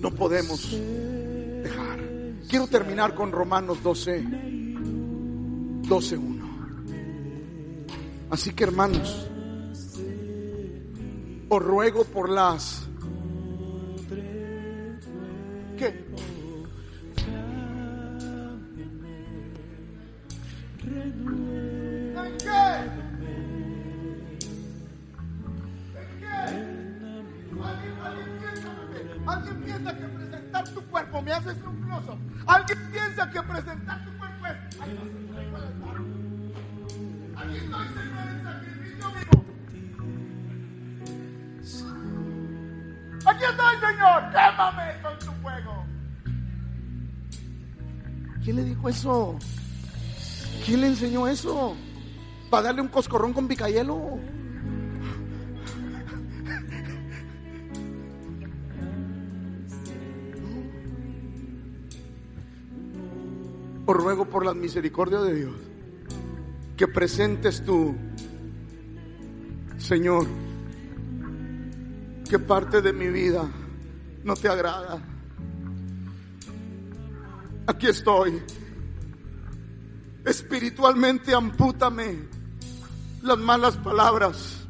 no podemos dejar. Quiero terminar con Romanos 12, 12.1. Así que hermanos, Os ruego por las... ¿Qué? ¿En qué? ¿En qué? ¿Alguien, piensa que- presentar tu cuerpo me hace luminoso. Alguien piensa que presentar tu cuerpo es. Aquí estoy, Señor, Aquí estoy, Señor. Quémame con tu fuego. ¿Quién le dijo eso? ¿Quién le enseñó eso? ¿Para darle un coscorrón con picayelo? Os ruego por la misericordia de Dios que presentes tú, Señor, que parte de mi vida no te agrada. Aquí estoy. Espiritualmente ampútame las malas palabras,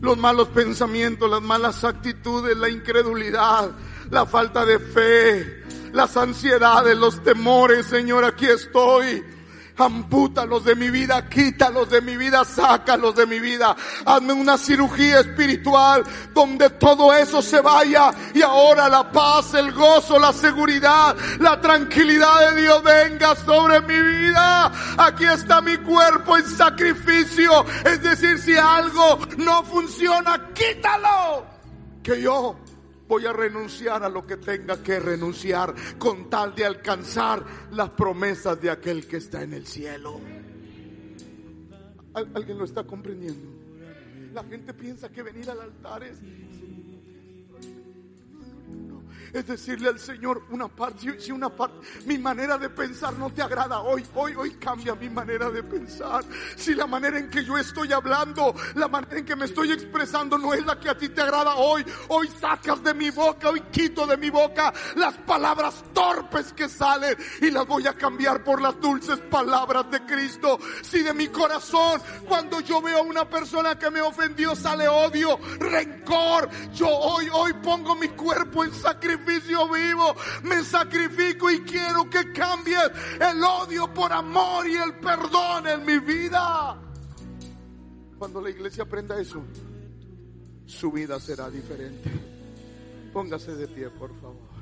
los malos pensamientos, las malas actitudes, la incredulidad, la falta de fe, las ansiedades, los temores, Señor, aquí estoy. Ampútalos de mi vida, quítalos de mi vida, sácalos de mi vida. Hazme una cirugía espiritual donde todo eso se vaya y ahora la paz, el gozo, la seguridad, la tranquilidad de Dios venga sobre mi vida. Aquí está mi cuerpo en sacrificio. Es decir, si algo no funciona, quítalo. Que yo voy a renunciar a lo que tenga que renunciar con tal de alcanzar las promesas de aquel que está en el cielo. ¿Al- ¿Alguien lo está comprendiendo? La gente piensa que venir al altar es... Es decirle al Señor una parte, si- una parte, mi manera de pensar no te agrada hoy, hoy, hoy cambia mi manera de pensar. Si la manera en que yo estoy hablando, la manera en que me estoy expresando no es la que a ti te agrada hoy, hoy sacas de mi boca, hoy quito de mi boca las palabras torpes que salen y las voy a cambiar por las dulces palabras de Cristo. Si de mi corazón, cuando yo veo a una persona que me ofendió, sale odio, rencor, yo hoy, hoy pongo mi cuerpo en sacrificio vivo, me sacrifico y quiero que cambie el odio por amor y el perdón en mi vida. Cuando la iglesia aprenda eso, su vida será diferente. Póngase de pie, por favor.